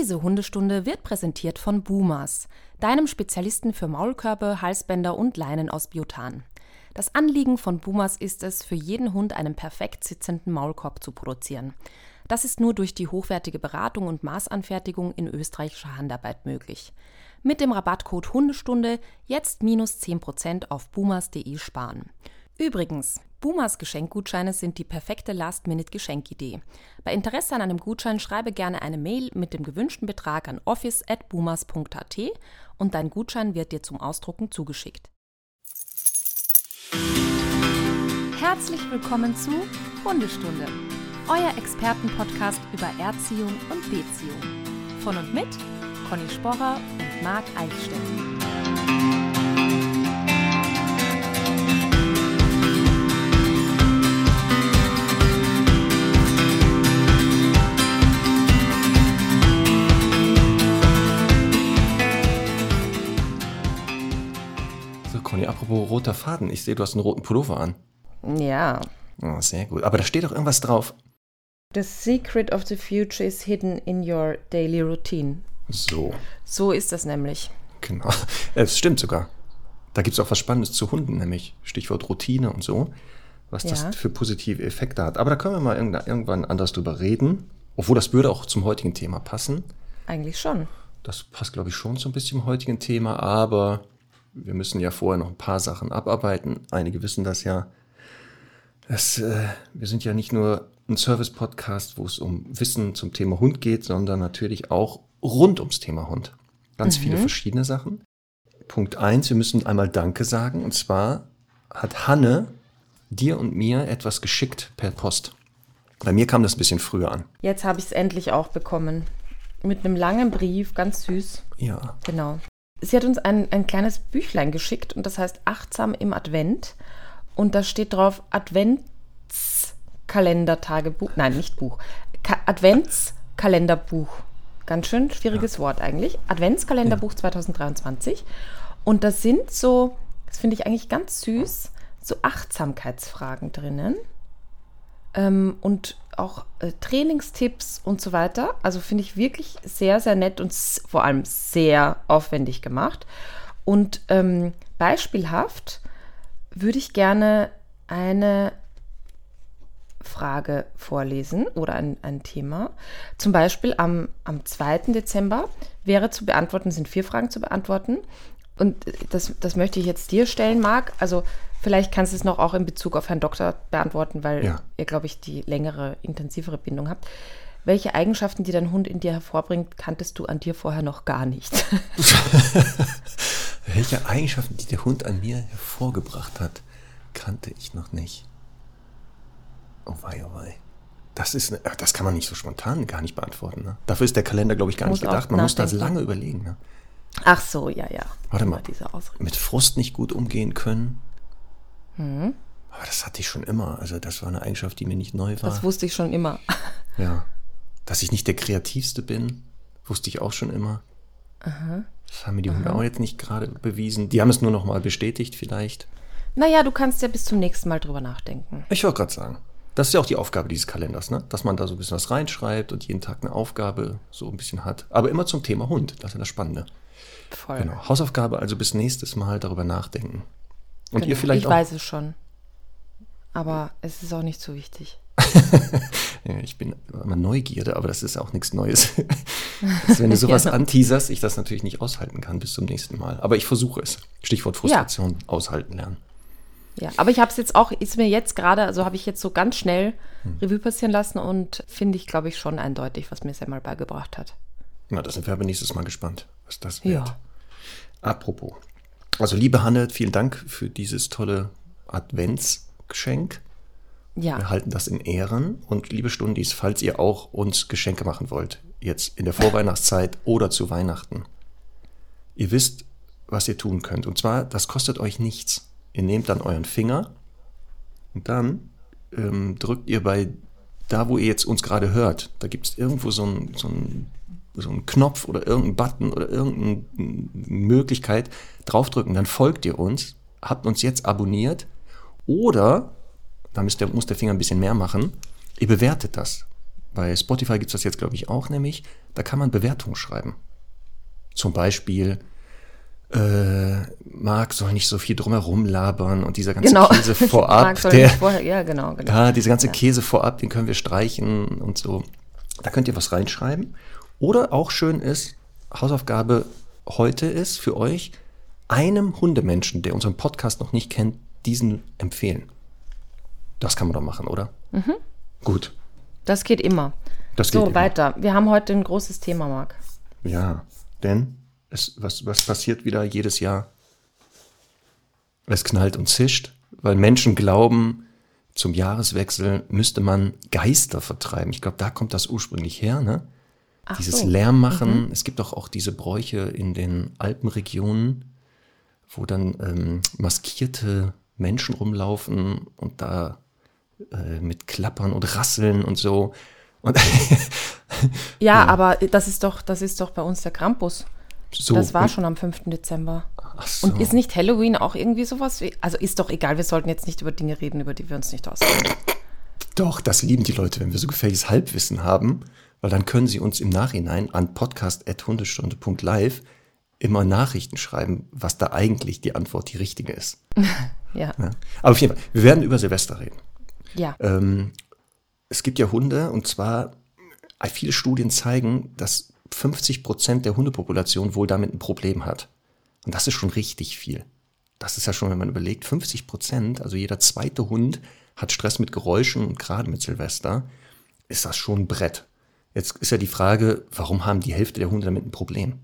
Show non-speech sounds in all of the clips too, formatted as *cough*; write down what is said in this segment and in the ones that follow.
Diese Hundestunde wird präsentiert von Boomers, deinem Spezialisten für Maulkörbe, Halsbänder und Leinen aus Biotan. Das Anliegen von Boomers ist es, für jeden Hund einen perfekt sitzenden Maulkorb zu produzieren. Das ist nur durch die hochwertige Beratung und Maßanfertigung in österreichischer Handarbeit möglich. Mit dem Rabattcode Hundestunde jetzt minus 10% auf boomers.de sparen. Übrigens, Boomers Geschenkgutscheine sind die perfekte Last-Minute-Geschenkidee. Bei Interesse an einem Gutschein schreibe gerne eine Mail mit dem gewünschten Betrag an office.boomers.at und dein Gutschein wird dir zum Ausdrucken zugeschickt. Herzlich willkommen zu Hundestunde, euer Expertenpodcast über Erziehung und Beziehung. Von und mit Conny Sporrer und Marc Eichstätt. Conny, apropos roter Faden. Ich sehe, du hast einen roten Pullover an. Ja. Oh, sehr gut. Aber da steht doch irgendwas drauf. The secret of the future is hidden in your daily routine. So. So ist das nämlich. Genau. *laughs* Es stimmt sogar. Da gibt es auch was Spannendes zu Hunden, nämlich Stichwort Routine und so, was das Ja. für positive Effekte hat. Aber da können wir mal irgendwann anders drüber reden. Obwohl das würde auch zum heutigen Thema passen. Eigentlich schon. Das passt, glaube ich, schon so ein bisschen zum heutigen Thema, aber wir müssen ja vorher noch ein paar Sachen abarbeiten. Einige wissen das ja. Das, äh, wir sind ja nicht nur ein Service-Podcast, wo es um Wissen zum Thema Hund geht, sondern natürlich auch rund ums Thema Hund. Ganz viele verschiedene Sachen. Punkt eins: wir müssen einmal Danke sagen. Und zwar hat Hanne dir und mir etwas geschickt per Post. Bei mir kam das ein bisschen früher an. Jetzt habe ich es endlich auch bekommen. Mit einem langen Brief, ganz süß. Ja. Genau. Sie hat uns ein, ein kleines Büchlein geschickt und das heißt Achtsam im Advent. Und da steht drauf Adventskalendertagebuch. Nein, nicht Buch. Ka Adventskalenderbuch. Ganz schön schwieriges Wort eigentlich. Adventskalenderbuch 2023. Und da sind so, das finde ich eigentlich ganz süß, so Achtsamkeitsfragen drinnen ähm, und auch äh, Trainingstipps und so weiter. Also finde ich wirklich sehr, sehr nett und vor allem sehr aufwendig gemacht. Und ähm, beispielhaft würde ich gerne eine Frage vorlesen oder ein, ein Thema. Zum Beispiel am, am 2. Dezember wäre zu beantworten, sind vier Fragen zu beantworten. Und äh, das, das möchte ich jetzt dir stellen, Marc. Also vielleicht kannst du es noch auch in Bezug auf Herrn Doktor beantworten, weil Ja. ihr, glaube ich, die längere, intensivere Bindung habt. Welche Eigenschaften, die dein Hund in dir hervorbringt, kanntest du an dir vorher noch gar nicht? *laughs* Welche Eigenschaften, die der Hund an mir hervorgebracht hat, kannte ich noch nicht. Oh wei, oh wei. Das, ist, das kann man nicht so spontan gar nicht beantworten. Ne? Dafür ist der Kalender, glaube ich, gar Muss nicht gedacht. Man muss das nachdenken. lange überlegen. Ne? Ach so, ja, ja. Warte mal. Mit Frust nicht gut umgehen können. Mhm. Aber das hatte ich schon immer. Also das war eine Eigenschaft, die mir nicht neu war. Das wusste ich schon immer. ja. Dass ich nicht der Kreativste bin, wusste ich auch schon immer. Das haben mir die Hunde auch jetzt nicht gerade bewiesen. Die haben es nur noch mal bestätigt vielleicht. Naja, du kannst ja bis zum nächsten Mal drüber nachdenken. Ich wollte gerade sagen, das ist ja auch die Aufgabe dieses Kalenders, ne? dass man da so ein bisschen was reinschreibt und jeden Tag eine Aufgabe so ein bisschen hat. Aber immer zum Thema Hund, das ist ja das Spannende. Voll. Genau. Hausaufgabe also bis nächstes Mal darüber nachdenken. Und Genau. ihr vielleicht ich auch. weiß es schon. Aber es ist auch nicht so wichtig. *laughs* Ja, ich bin immer Neugierde, aber das ist auch nichts Neues. Dass, *laughs* wenn du sowas *laughs* Ja. anteaserst, ich das natürlich nicht aushalten kann bis zum nächsten Mal. Aber ich versuche es. Stichwort Frustration, aushalten lernen. Ja, aber ich habe es jetzt auch, ist mir jetzt gerade, also habe ich jetzt so ganz schnell Hm. Revue passieren lassen und finde ich, glaube ich, schon eindeutig, was mir Sam mal beigebracht hat. Na, da sind wir aber nächstes Mal gespannt, was das Ja. wird. Apropos. Also, liebe Hanne, vielen Dank für dieses tolle Adventsgeschenk. Ja, Wir halten das in Ehren. Und liebe Stundis, falls ihr auch uns Geschenke machen wollt, jetzt in der Vorweihnachtszeit oder zu Weihnachten, ihr wisst, was ihr tun könnt. Und zwar, das kostet euch nichts. Ihr nehmt dann euren Finger und dann ähm, drückt ihr bei da, wo ihr jetzt uns gerade hört, da gibt es irgendwo so einen so einen- so einen Knopf oder irgendeinen Button oder irgendeine Möglichkeit draufdrücken. Dann folgt ihr uns, habt uns jetzt abonniert oder, da muss der, muss der Finger ein bisschen mehr machen, ihr bewertet das. Bei Spotify gibt es das jetzt, glaube ich, auch, nämlich, da kann man Bewertungen schreiben. Zum Beispiel, äh, Marc soll nicht so viel drumherum labern und dieser ganze Genau. Käse *laughs* vorab, der, vorher, ja, genau, genau. ja, dieser ganze Ja. Käse vorab, den können wir streichen und so. Da könnt ihr was reinschreiben. Oder auch schön ist, Hausaufgabe heute ist für euch, einem Hundemenschen, der unseren Podcast noch nicht kennt, diesen empfehlen. Das kann man doch machen, oder? Gut. Das geht immer. Das so, geht immer. weiter. Wir haben heute ein großes Thema, Marc. Ja, denn es, was, was passiert wieder jedes Jahr? Es knallt und zischt, weil Menschen glauben, zum Jahreswechsel müsste man Geister vertreiben. Ich glaube, da kommt das ursprünglich her, ne? Ach Dieses so. Mhm. Lärm machen. Es gibt doch auch diese Bräuche in den Alpenregionen, wo dann ähm, maskierte Menschen rumlaufen und da äh, mit Klappern und Rasseln und so. Und *laughs* Ja, aber das ist doch, das ist doch bei uns der Krampus. so. das war schon am 5. Dezember. Ach so. Und ist nicht Halloween auch irgendwie sowas wie. Also ist doch egal, wir sollten jetzt nicht über Dinge reden, über die wir uns nicht auskennen. Doch, das lieben die Leute, wenn wir so gefährliches Halbwissen haben, weil dann können sie uns im Nachhinein an podcast.hundestunde.live immer Nachrichten schreiben, was da eigentlich die Antwort die richtige ist. *laughs* Ja. Ja. Aber auf jeden Fall, wir werden über Silvester reden. Ja. Ähm, es gibt ja Hunde und zwar, äh, viele Studien zeigen, dass 50 Prozent der Hundepopulation wohl damit ein Problem hat. Und das ist schon richtig viel. Das ist ja schon, wenn man überlegt, 50 Prozent, also jeder zweite Hund hat Stress mit Geräuschen und gerade mit Silvester, ist das schon ein Brett. Jetzt ist ja die Frage, warum haben die Hälfte der Hunde damit ein Problem?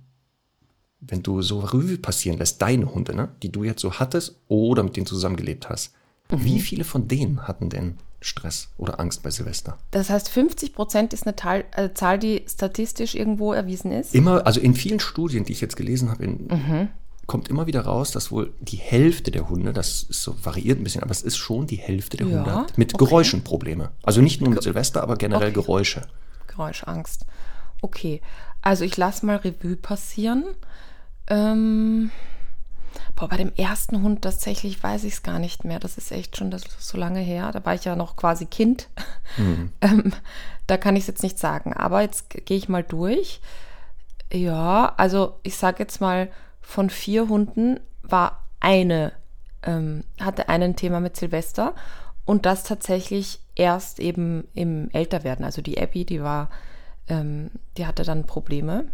Wenn du so Revue passieren lässt, deine Hunde, ne, die du jetzt so hattest oder mit denen zusammengelebt hast, wie viele von denen hatten denn Stress oder Angst bei Silvester? Das heißt, 50 Prozent ist eine Tal äh, Zahl, die statistisch irgendwo erwiesen ist. Immer, also in vielen Studien, die ich jetzt gelesen habe, in, kommt immer wieder raus, dass wohl die Hälfte der Hunde, das ist so variiert ein bisschen, aber es ist schon die Hälfte der Ja, Hunde mit okay. Geräuschen Probleme. Also nicht nur mit Silvester, aber generell Okay. Geräusche. Geräuschangst. Okay, also ich lasse mal Revue passieren. Ähm, boah, bei dem ersten Hund tatsächlich weiß ich es gar nicht mehr. Das ist echt schon das ist so lange her. Da war ich ja noch quasi Kind. *laughs* ähm, da kann ich es jetzt nicht sagen. Aber jetzt gehe ich mal durch. Ja, also ich sage jetzt mal, von vier Hunden war eine, ähm, hatte einen Thema mit Silvester und das tatsächlich erst eben im Älterwerden. Also die Abby, die war, ähm, die hatte dann Probleme.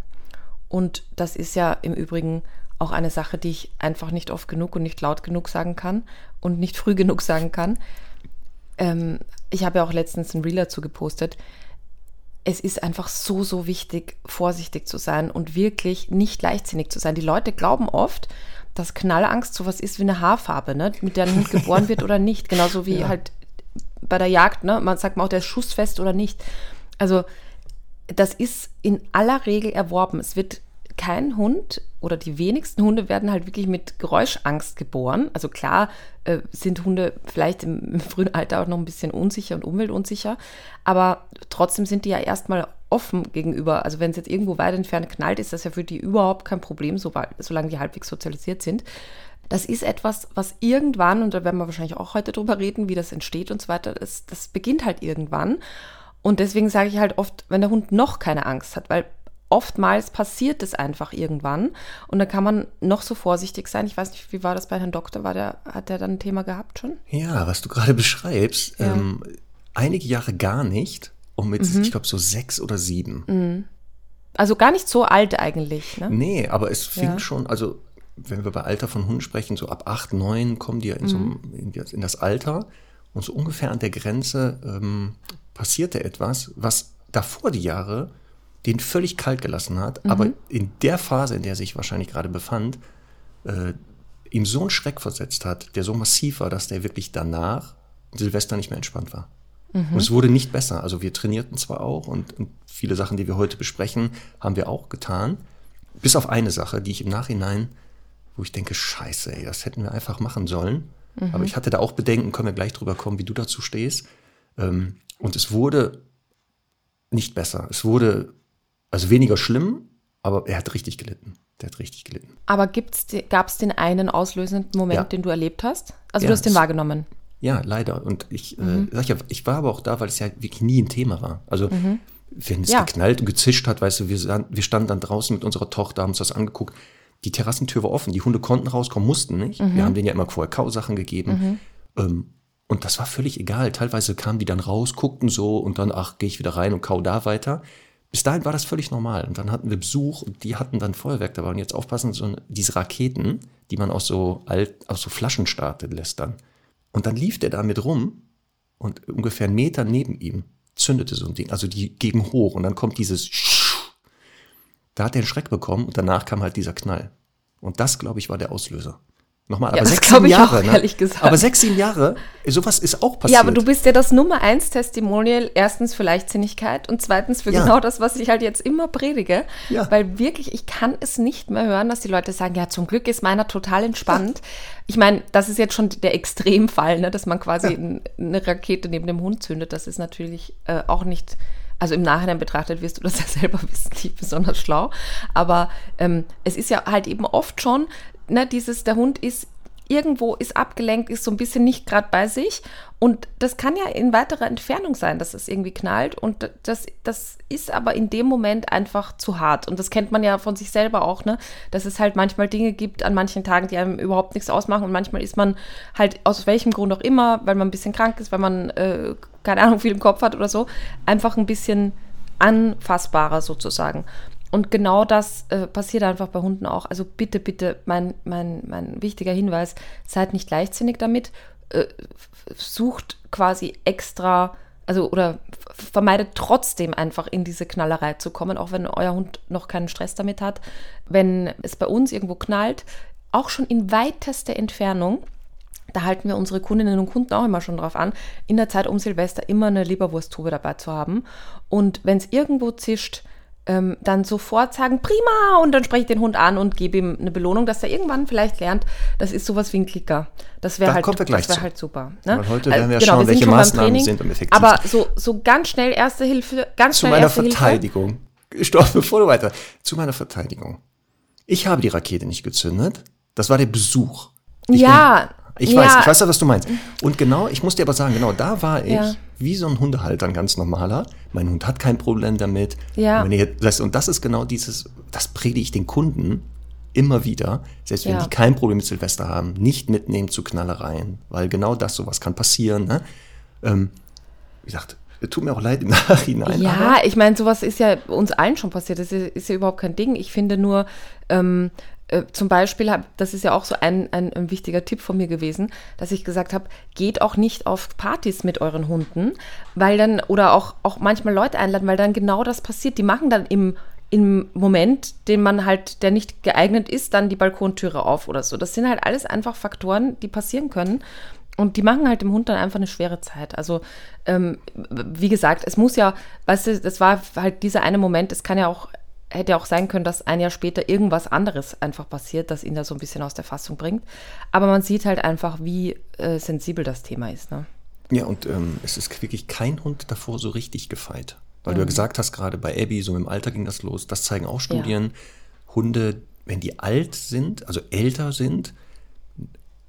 Und das ist ja im Übrigen auch eine Sache, die ich einfach nicht oft genug und nicht laut genug sagen kann und nicht früh *laughs* genug sagen kann. Ähm, ich habe ja auch letztens ein Reel dazu gepostet es ist einfach so, so wichtig, vorsichtig zu sein und wirklich nicht leichtsinnig zu sein. Die Leute glauben oft, dass Knallangst sowas ist wie eine Haarfarbe, ne? mit der ein Hund geboren wird oder nicht. Genauso wie *laughs* halt bei der Jagd, ne? man sagt mal auch, der ist schussfest oder nicht. Also das ist in aller Regel erworben. Es wird kein Hund oder die wenigsten Hunde werden halt wirklich mit Geräuschangst geboren. Also klar äh, sind Hunde vielleicht im, im frühen Alter auch noch ein bisschen unsicher und umweltunsicher, aber trotzdem sind die ja erstmal offen gegenüber. Also wenn es jetzt irgendwo weit entfernt knallt, ist das ja für die überhaupt kein Problem, sobald, solange die halbwegs sozialisiert sind. Das ist etwas, was irgendwann, und da werden wir wahrscheinlich auch heute drüber reden, wie das entsteht und so weiter, das, das beginnt halt irgendwann. Und deswegen sage ich halt oft, wenn der Hund noch keine Angst hat, weil oftmals passiert es einfach irgendwann und da kann man noch so vorsichtig sein. Ich weiß nicht, wie war das bei Herrn Doktor? War der, hat der dann ein Thema gehabt schon? Ja, was du gerade *laughs* beschreibst, Ja. ähm, einige Jahre gar nicht und mit, Mhm. ich glaube, so sechs oder sieben. Also gar nicht so alt eigentlich, ne? Nee, aber es fing Ja. schon, also wenn wir bei Alter von Hunden sprechen, so ab acht, neun kommen die ja in, so, Mhm. einem- in, das- in das Alter und so ungefähr an der Grenze ähm, passierte etwas, was davor die Jahre den völlig kalt gelassen hat, aber Mhm. in der Phase, in der er sich wahrscheinlich gerade befand, äh, ihm so einen Schreck versetzt hat, der so massiv war, dass der wirklich danach Silvester nicht mehr entspannt war. Und es wurde nicht besser. Also wir trainierten zwar auch und, und viele Sachen, die wir heute besprechen, haben wir auch getan. Bis auf eine Sache, die ich im Nachhinein, wo ich denke, scheiße, ey, das hätten wir einfach machen sollen. Aber ich hatte da auch Bedenken, können wir gleich drüber kommen, wie du dazu stehst. Ähm, und es wurde nicht besser. Es wurde also weniger schlimm, aber er hat richtig gelitten. Der hat richtig gelitten. Aber gab es den einen auslösenden Moment, Ja. den du erlebt hast? Also Ja, du hast den wahrgenommen. Ja, leider. Und ich, mhm. äh, sag ja, ich war aber auch da, weil es ja wirklich nie ein Thema war. Also mhm. wenn es ja. geknallt und gezischt hat, weißt du, wir, wir standen dann draußen mit unserer Tochter, haben uns das angeguckt. Die Terrassentür war offen, die Hunde konnten rauskommen, mussten nicht. Mhm. Wir haben denen ja immer vorher Kausachen gegeben. Mhm. Ähm, und das war völlig egal. Teilweise kamen die dann raus, guckten so und dann, ach, gehe ich wieder rein und kau da weiter. Bis dahin war das völlig normal. Und dann hatten wir Besuch und die hatten dann Feuerwerk dabei. Und jetzt aufpassen, so diese Raketen, die man aus so alt, aus so Flaschen startet lässt dann. Und dann lief der damit rum und ungefähr einen Meter neben ihm zündete so ein Ding. Also die gegen hoch und dann kommt dieses Da hat er einen Schreck bekommen und danach kam halt dieser Knall. Und das, glaube ich, war der Auslöser. Nochmal, ja, aber sechs, sieben Jahre, auch, ne? ehrlich gesagt. Aber sechs, sieben Jahre, sowas ist auch passiert. Ja, aber du bist ja das Nummer eins Testimonial, erstens für Leichtsinnigkeit und zweitens für ja. genau das, was ich halt jetzt immer predige. Ja. Weil wirklich, ich kann es nicht mehr hören, dass die Leute sagen, ja, zum Glück ist meiner total entspannt. Ich meine, das ist jetzt schon der Extremfall, ne, dass man quasi eine Rakete neben dem Hund zündet. Das ist natürlich äh, auch nicht also im Nachhinein betrachtet wirst du das *laughs* ja selber wissen, nicht besonders schlau. Aber ähm, es ist ja halt eben oft schon, ne, dieses, der Hund ist irgendwo, ist abgelenkt, ist so ein bisschen nicht gerade bei sich. Und das kann ja in weiterer Entfernung sein, dass es irgendwie knallt. Und das, das ist aber in dem Moment einfach zu hart. Und das kennt man ja von sich selber auch, ne? Dass es halt manchmal Dinge gibt an manchen Tagen, die einem überhaupt nichts ausmachen. Und manchmal ist man halt aus welchem Grund auch immer, weil man ein bisschen krank ist, weil man, äh, keine Ahnung, viel im Kopf hat oder so, einfach ein bisschen anfassbarer sozusagen. Und genau das äh, passiert einfach bei Hunden auch. Also bitte, bitte, mein, mein, mein wichtiger Hinweis, seid nicht leichtsinnig damit. Äh, sucht quasi extra, also oder vermeidet trotzdem einfach in diese Knallerei zu kommen, auch wenn euer Hund noch keinen Stress damit hat. Wenn es bei uns irgendwo knallt, auch schon in weitester Entfernung, da halten wir unsere Kundinnen und Kunden auch immer schon drauf an, in der Zeit um Silvester immer eine Leberwursttube dabei zu haben. Und wenn es irgendwo zischt, ähm, dann sofort sagen, prima, und dann spreche ich den Hund an und gebe ihm eine Belohnung, dass er irgendwann vielleicht lernt, das ist sowas wie ein Klicker. Das wäre halt, wär halt super. Ne? Weil heute werden wir also, genau, schauen, wir welche Maßnahmen sind am effektivsten. Aber so, so ganz schnell erste Hilfe, ganz Zu schnell meiner erste Verteidigung. Hilfe. Stopp, *laughs* bevor du weiter. Zu meiner Verteidigung. Ich habe die Rakete nicht gezündet. Das war der Besuch. Ich ja, bin, ich ja. weiß, ich weiß ja, was du meinst. Und genau, ich muss dir aber sagen, genau, da war ich ja. Wie so ein Hundehalter, ein ganz normaler. Mein Hund hat kein Problem damit. Ja. Und, das, und das ist genau dieses, das predige ich den Kunden immer wieder, selbst wenn ja. die kein Problem mit Silvester haben, nicht mitnehmen zu Knallereien, weil genau das, sowas kann passieren. Ne? Ähm, wie gesagt, tut mir auch leid im *laughs* Nachhinein. Ja, ich meine, sowas ist ja uns allen schon passiert. Das ist, ist ja überhaupt kein Ding. Ich finde nur, ähm, äh, zum Beispiel, hab, das ist ja auch so ein, ein, ein, wichtiger Tipp von mir gewesen, dass ich gesagt habe, geht auch nicht auf Partys mit euren Hunden, weil dann, oder auch, auch manchmal Leute einladen, weil dann genau das passiert. Die machen dann im, im Moment, den man halt, der nicht geeignet ist, dann die Balkontüre auf oder so. Das sind halt alles einfach Faktoren, die passieren können. Und die machen halt dem Hund dann einfach eine schwere Zeit. Also, ähm, wie gesagt, es muss ja, weißt du, das war halt dieser eine Moment, es kann ja auch hätte auch sein können, dass ein Jahr später irgendwas anderes einfach passiert, das ihn da so ein bisschen aus der Fassung bringt. Aber man sieht halt einfach, wie äh, sensibel das Thema ist. Ne? Ja, und ähm, es ist wirklich kein Hund davor so richtig gefeit. Weil mhm. du ja mhm. gesagt hast, gerade bei Abby, so im Alter ging das los. Das zeigen auch Studien. Ja. Hunde, wenn die alt sind, also älter sind,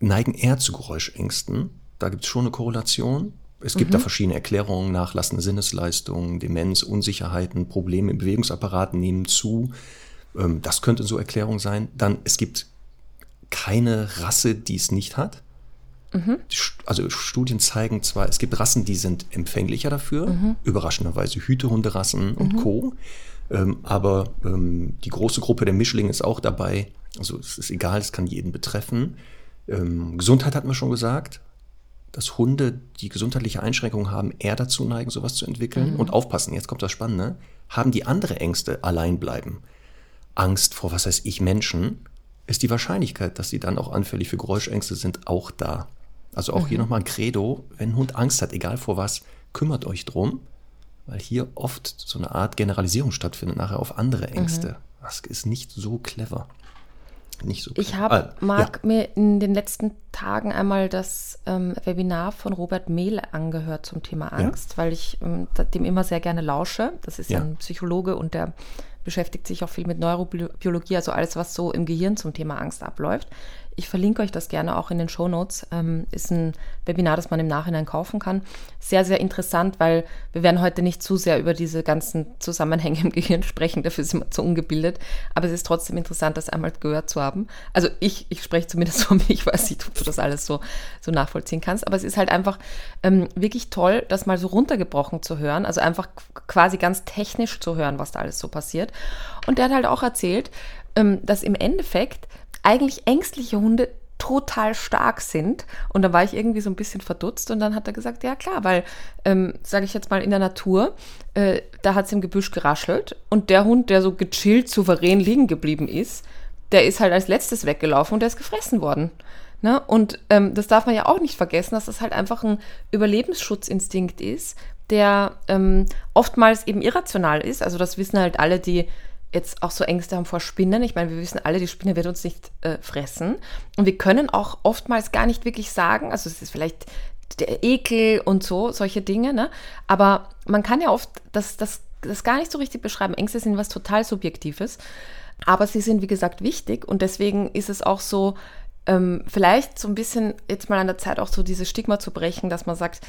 neigen eher zu Geräuschängsten. Da gibt es schon eine Korrelation. Es gibt mhm. da verschiedene Erklärungen, nachlassende Sinnesleistungen, Demenz, Unsicherheiten, Probleme im Bewegungsapparat nehmen zu. Ähm, das könnte so Erklärung sein. Dann, es gibt keine Rasse, die es nicht hat. Mhm. Also Studien zeigen zwar, es gibt Rassen, die sind empfänglicher dafür, mhm. überraschenderweise Hütehunderassen und mhm. Co. Ähm, aber ähm, die große Gruppe der Mischlinge ist auch dabei. Also es ist egal, es kann jeden betreffen. Ähm, Gesundheit hatten wir schon gesagt dass Hunde, die gesundheitliche Einschränkungen haben, eher dazu neigen, sowas zu entwickeln. Mhm. Und aufpassen, jetzt kommt das Spannende, haben die andere Ängste allein bleiben. Angst vor, was heißt ich, Menschen, ist die Wahrscheinlichkeit, dass sie dann auch anfällig für Geräuschängste sind, auch da. Also auch mhm. hier nochmal ein Credo, wenn ein Hund Angst hat, egal vor was, kümmert euch drum, weil hier oft so eine Art Generalisierung stattfindet, nachher auf andere Ängste. Mhm. Das ist nicht so clever nicht so. Ich habe, ah, Marc, ja. mir in den letzten Tagen einmal das ähm, Webinar von Robert Mehl angehört zum Thema Angst, ja. weil ich ähm, dem immer sehr gerne lausche. Das ist ja. ein Psychologe und der beschäftigt sich auch viel mit Neurobiologie, also alles, was so im Gehirn zum Thema Angst abläuft. Ich verlinke euch das gerne auch in den Show Notes. Ähm, ist ein Webinar, das man im Nachhinein kaufen kann. Sehr, sehr interessant, weil wir werden heute nicht zu sehr über diese ganzen Zusammenhänge im *laughs* Gehirn sprechen. Dafür sind wir zu ungebildet. Aber es ist trotzdem interessant, das einmal gehört zu haben. Also ich, ich spreche zumindest von mir. Ich weiß nicht, ob du das alles so, so nachvollziehen kannst. Aber es ist halt einfach ähm, wirklich toll, das mal so runtergebrochen zu hören. Also einfach quasi ganz technisch zu hören, was da alles so passiert. Und der hat halt auch erzählt, ähm, dass im Endeffekt eigentlich ängstliche Hunde total stark sind. Und da war ich irgendwie so ein bisschen verdutzt und dann hat er gesagt, ja klar, weil, ähm, sage ich jetzt mal, in der Natur, äh, da hat es im Gebüsch geraschelt und der Hund, der so gechillt, souverän liegen geblieben ist, der ist halt als letztes weggelaufen und der ist gefressen worden. Ne? Und ähm, das darf man ja auch nicht vergessen, dass das halt einfach ein Überlebensschutzinstinkt ist, der ähm, oftmals eben irrational ist. Also das wissen halt alle, die jetzt auch so Ängste haben vor Spinnen. Ich meine, wir wissen alle, die Spinne wird uns nicht äh, fressen. Und wir können auch oftmals gar nicht wirklich sagen, also es ist vielleicht der Ekel und so, solche Dinge, ne? Aber man kann ja oft das, das, das gar nicht so richtig beschreiben. Ängste sind was total Subjektives. Aber sie sind, wie gesagt, wichtig und deswegen ist es auch so, ähm, vielleicht so ein bisschen jetzt mal an der Zeit auch so dieses Stigma zu brechen, dass man sagt,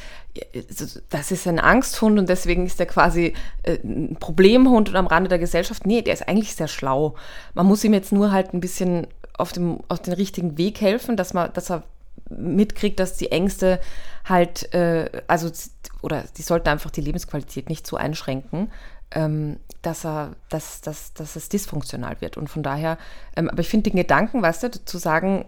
das ist ein Angsthund und deswegen ist er quasi äh, ein Problemhund und am Rande der Gesellschaft. Nee, der ist eigentlich sehr schlau. Man muss ihm jetzt nur halt ein bisschen auf, dem, auf den richtigen Weg helfen, dass, man, dass er mitkriegt, dass die Ängste halt, äh, also, oder die sollten einfach die Lebensqualität nicht so einschränken, ähm, dass, er, dass, dass, dass es dysfunktional wird. Und von daher, ähm, aber ich finde den Gedanken, weißt du, zu sagen,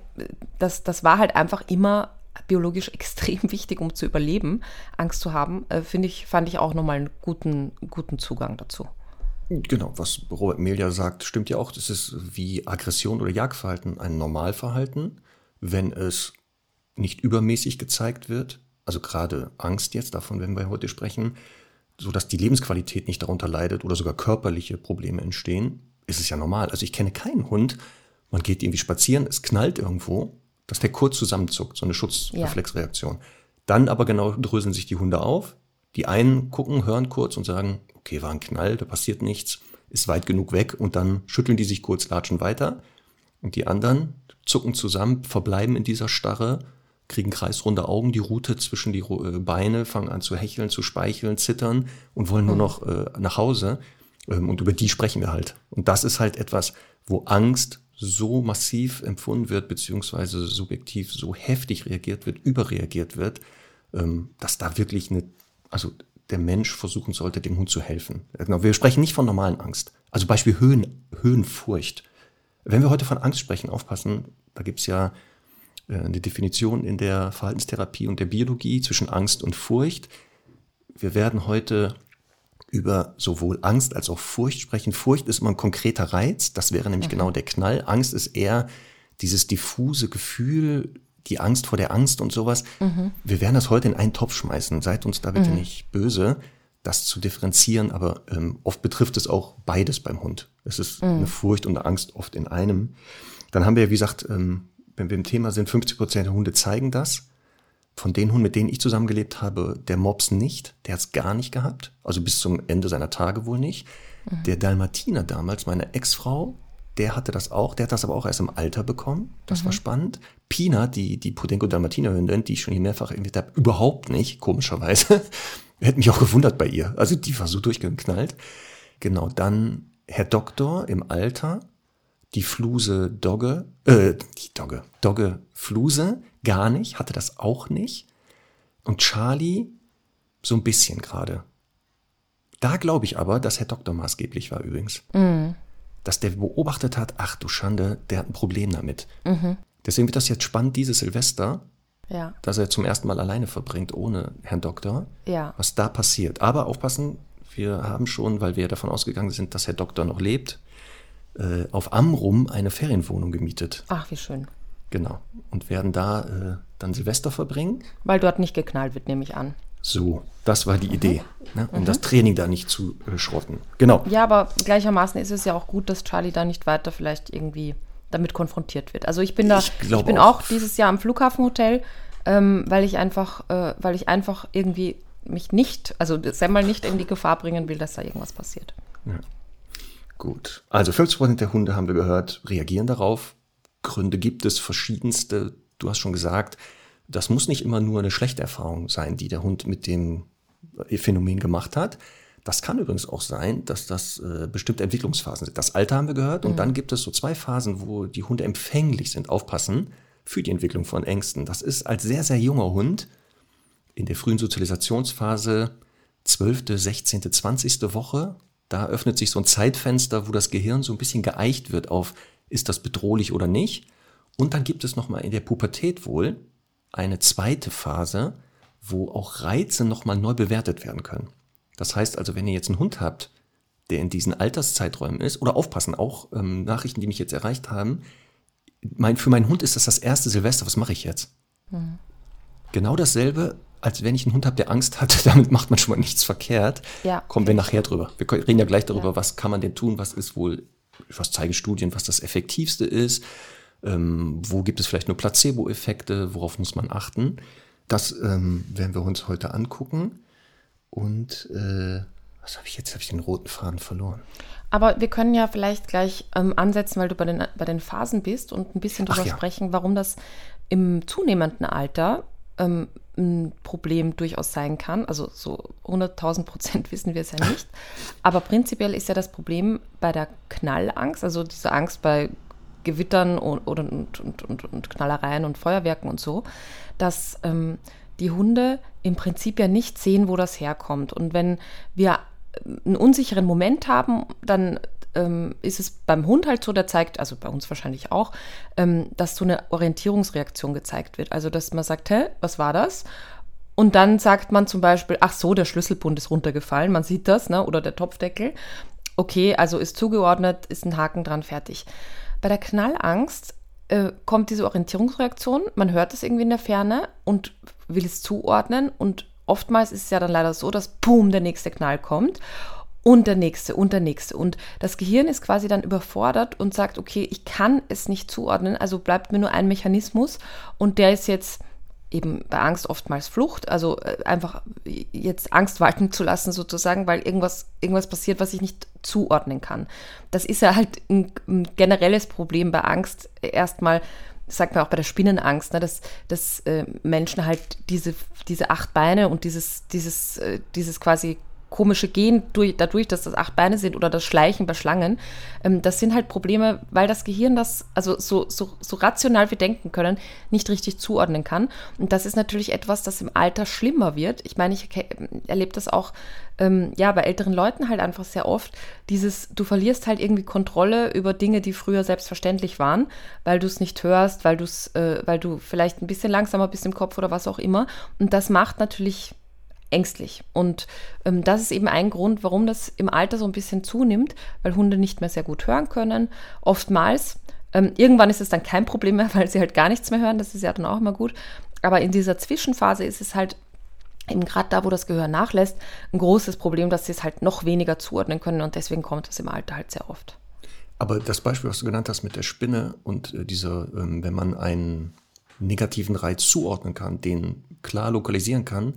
dass das war halt einfach immer biologisch *laughs* extrem wichtig, um zu überleben, Angst zu haben, äh, finde ich, fand ich auch nochmal einen guten, guten Zugang dazu. Genau, was Robert Melia sagt, stimmt ja auch. Das ist wie Aggression oder Jagdverhalten ein Normalverhalten, wenn es nicht übermäßig gezeigt wird. Also gerade Angst jetzt, davon werden wir heute sprechen, so dass die Lebensqualität nicht darunter leidet oder sogar körperliche Probleme entstehen, ist es ja normal. Also ich kenne keinen Hund, man geht irgendwie spazieren, es knallt irgendwo, dass der kurz zusammenzuckt, so eine Schutzreflexreaktion. Ja. Dann aber genau dröseln sich die Hunde auf. Die einen gucken, hören kurz und sagen, okay, war ein Knall, da passiert nichts, ist weit genug weg und dann schütteln die sich kurz, latschen weiter. Und die anderen zucken zusammen, verbleiben in dieser Starre kriegen kreisrunde Augen, die Rute zwischen die äh, Beine, fangen an zu hecheln, zu speicheln, zittern und wollen nur mhm. noch äh, nach Hause. Ähm, und über die sprechen wir halt. Und das ist halt etwas, wo Angst so massiv empfunden wird, beziehungsweise subjektiv so heftig reagiert wird, überreagiert wird, ähm, dass da wirklich eine, also der Mensch versuchen sollte, dem Hund zu helfen. Genau, wir sprechen nicht von normalen Angst. Also Beispiel Höhen, Höhenfurcht. Wenn wir heute von Angst sprechen, aufpassen, da gibt's ja äh, eine Definition in der Verhaltenstherapie und der Biologie zwischen Angst und Furcht. Wir werden heute über sowohl Angst als auch Furcht sprechen. Furcht ist immer ein konkreter Reiz, das wäre nämlich mhm. genau der Knall. Angst ist eher dieses diffuse Gefühl, die Angst vor der Angst und sowas. Mhm. Wir werden das heute in einen Topf schmeißen. Seid uns da bitte mhm. nicht böse, das zu differenzieren, aber ähm, oft betrifft es auch beides beim Hund. Es ist mhm. eine Furcht und eine Angst oft in einem. Dann haben wir, wie gesagt, ähm, wenn wir im Thema sind, 50 Prozent der Hunde zeigen das. Von den Hunden, mit denen ich zusammengelebt habe, der Mops nicht, der hat es gar nicht gehabt, also bis zum Ende seiner Tage wohl nicht. Mhm. Der Dalmatiner damals, meine Ex-Frau, der hatte das auch, der hat das aber auch erst im Alter bekommen. Das mhm. war spannend. Pina, die, die Pudenko Dalmatiner Hündin, die ich schon hier mehrfach erwähnt habe, überhaupt nicht, komischerweise. *laughs* Hätte mich auch gewundert bei ihr. Also die war so durchgeknallt. Genau, dann Herr Doktor im Alter, die Fluse Dogge, äh, die Dogge, Dogge Fluse gar nicht, hatte das auch nicht. Und Charlie so ein bisschen gerade. Da glaube ich aber, dass Herr Doktor maßgeblich war übrigens. Mhm. Dass der beobachtet hat, ach du Schande, der hat ein Problem damit. Mhm. Deswegen wird das jetzt spannend, dieses Silvester, ja. dass er zum ersten Mal alleine verbringt, ohne Herrn Doktor, ja. was da passiert. Aber aufpassen, wir haben schon, weil wir davon ausgegangen sind, dass Herr Doktor noch lebt, äh, auf Amrum eine Ferienwohnung gemietet. Ach, wie schön. Genau. Und werden da äh, dann Silvester verbringen. Weil dort nicht geknallt wird, nehme ich an. So, das war die mhm. Idee, ne? um mhm. das Training da nicht zu äh, schrotten. Genau. Ja, aber gleichermaßen ist es ja auch gut, dass Charlie da nicht weiter vielleicht irgendwie damit konfrontiert wird. Also ich bin da, ich, ich bin auch. auch. dieses Jahr am Flughafenhotel, ähm, weil ich einfach, äh, weil ich einfach irgendwie mich nicht, also Semmel nicht in die Gefahr bringen will, dass da irgendwas passiert. Ja. Gut. Also 50% der Hunde haben wir gehört, reagieren darauf, Gründe gibt es verschiedenste. Du hast schon gesagt, das muss nicht immer nur eine schlechte Erfahrung sein, die der Hund mit dem Phänomen gemacht hat. Das kann übrigens auch sein, dass das äh, bestimmte Entwicklungsphasen sind. Das Alter haben wir gehört und mhm. dann gibt es so zwei Phasen, wo die Hunde empfänglich sind, aufpassen für die Entwicklung von Ängsten. Das ist als sehr, sehr junger Hund in der frühen Sozialisationsphase 12., 16., 20. Woche. Da öffnet sich so ein Zeitfenster, wo das Gehirn so ein bisschen geeicht wird auf, ist das bedrohlich oder nicht. Und dann gibt es nochmal in der Pubertät wohl eine zweite Phase, wo auch Reize nochmal neu bewertet werden können. Das heißt also, wenn ihr jetzt einen Hund habt, der in diesen Alterszeiträumen ist, oder aufpassen, auch ähm, Nachrichten, die mich jetzt erreicht haben, mein, für meinen Hund ist das das erste Silvester, was mache ich jetzt? Mhm. Genau dasselbe, als wenn ich einen Hund habe, der Angst hat, *laughs* damit macht man schon mal nichts verkehrt. Ja. Kommen wir nachher drüber. Wir reden ja gleich darüber, ja. was kann man denn tun, was ist wohl, was zeigen Studien, was das Effektivste ist, ähm, wo gibt es vielleicht nur Placebo-Effekte, worauf muss man achten. Das ähm, werden wir uns heute angucken. Und äh, was habe ich jetzt? Habe ich den roten Faden verloren. Aber wir können ja vielleicht gleich ähm, ansetzen, weil du bei den, bei den Phasen bist und ein bisschen darüber ja. sprechen, warum das im zunehmenden Alter ähm, ein Problem durchaus sein kann. Also so 100.000 Prozent *laughs* wissen wir es ja nicht. Aber prinzipiell ist ja das Problem bei der Knallangst, also diese Angst bei Gewittern und, und, und, und, und Knallereien und Feuerwerken und so, dass ähm, die Hunde im Prinzip ja nicht sehen, wo das herkommt. Und wenn wir einen unsicheren Moment haben, dann ähm, ist es beim Hund halt so, der zeigt, also bei uns wahrscheinlich auch, ähm, dass so eine Orientierungsreaktion gezeigt wird. Also, dass man sagt, hä, was war das? Und dann sagt man zum Beispiel, ach so, der Schlüsselbund ist runtergefallen, man sieht das, ne? oder der Topfdeckel. Okay, also ist zugeordnet, ist ein Haken dran, fertig. Bei der Knallangst äh, kommt diese Orientierungsreaktion, man hört es irgendwie in der Ferne und will es zuordnen und oftmals ist es ja dann leider so, dass boom, der nächste Knall kommt und der nächste und der nächste. Und das Gehirn ist quasi dann überfordert und sagt, okay, ich kann es nicht zuordnen, also bleibt mir nur ein Mechanismus und der ist jetzt eben bei Angst oftmals Flucht, also äh, einfach jetzt Angst walten zu lassen sozusagen, weil irgendwas, irgendwas passiert, was ich nicht zuordnen kann. Das ist ja halt ein, generelles Problem bei Angst. Erstmal sagt man auch bei der Spinnenangst, ne, dass, dass äh, Menschen halt diese, diese acht Beine und dieses, dieses, äh, dieses quasi komische Gehen durch, dadurch, dass das acht Beine sind oder das Schleichen bei Schlangen, ähm, das sind halt Probleme, weil das Gehirn das, also so, so, so rational wir denken können, nicht richtig zuordnen kann. Und das ist natürlich etwas, das im Alter schlimmer wird. Ich meine, ich erlebe das auch ähm, ja, bei älteren Leuten halt einfach sehr oft, dieses, du verlierst halt irgendwie Kontrolle über Dinge, die früher selbstverständlich waren, weil du es nicht hörst, weil, du's, äh, weil du vielleicht ein bisschen langsamer bist im Kopf oder was auch immer. Und das macht natürlich ängstlich. Und ähm, das ist eben ein Grund, warum das im Alter so ein bisschen zunimmt, weil Hunde nicht mehr sehr gut hören können. Oftmals. Ähm, irgendwann ist es dann kein Problem mehr, *laughs* weil sie halt gar nichts mehr hören. Das ist ja dann auch immer gut. Aber in dieser Zwischenphase ist es halt eben gerade da, wo das Gehör nachlässt, ein großes Problem, dass sie es halt noch weniger zuordnen können und deswegen kommt es im Alter halt sehr oft. Aber das Beispiel, was du genannt hast mit der Spinne und äh, dieser, ähm, wenn man einen negativen Reiz zuordnen kann, den klar lokalisieren kann,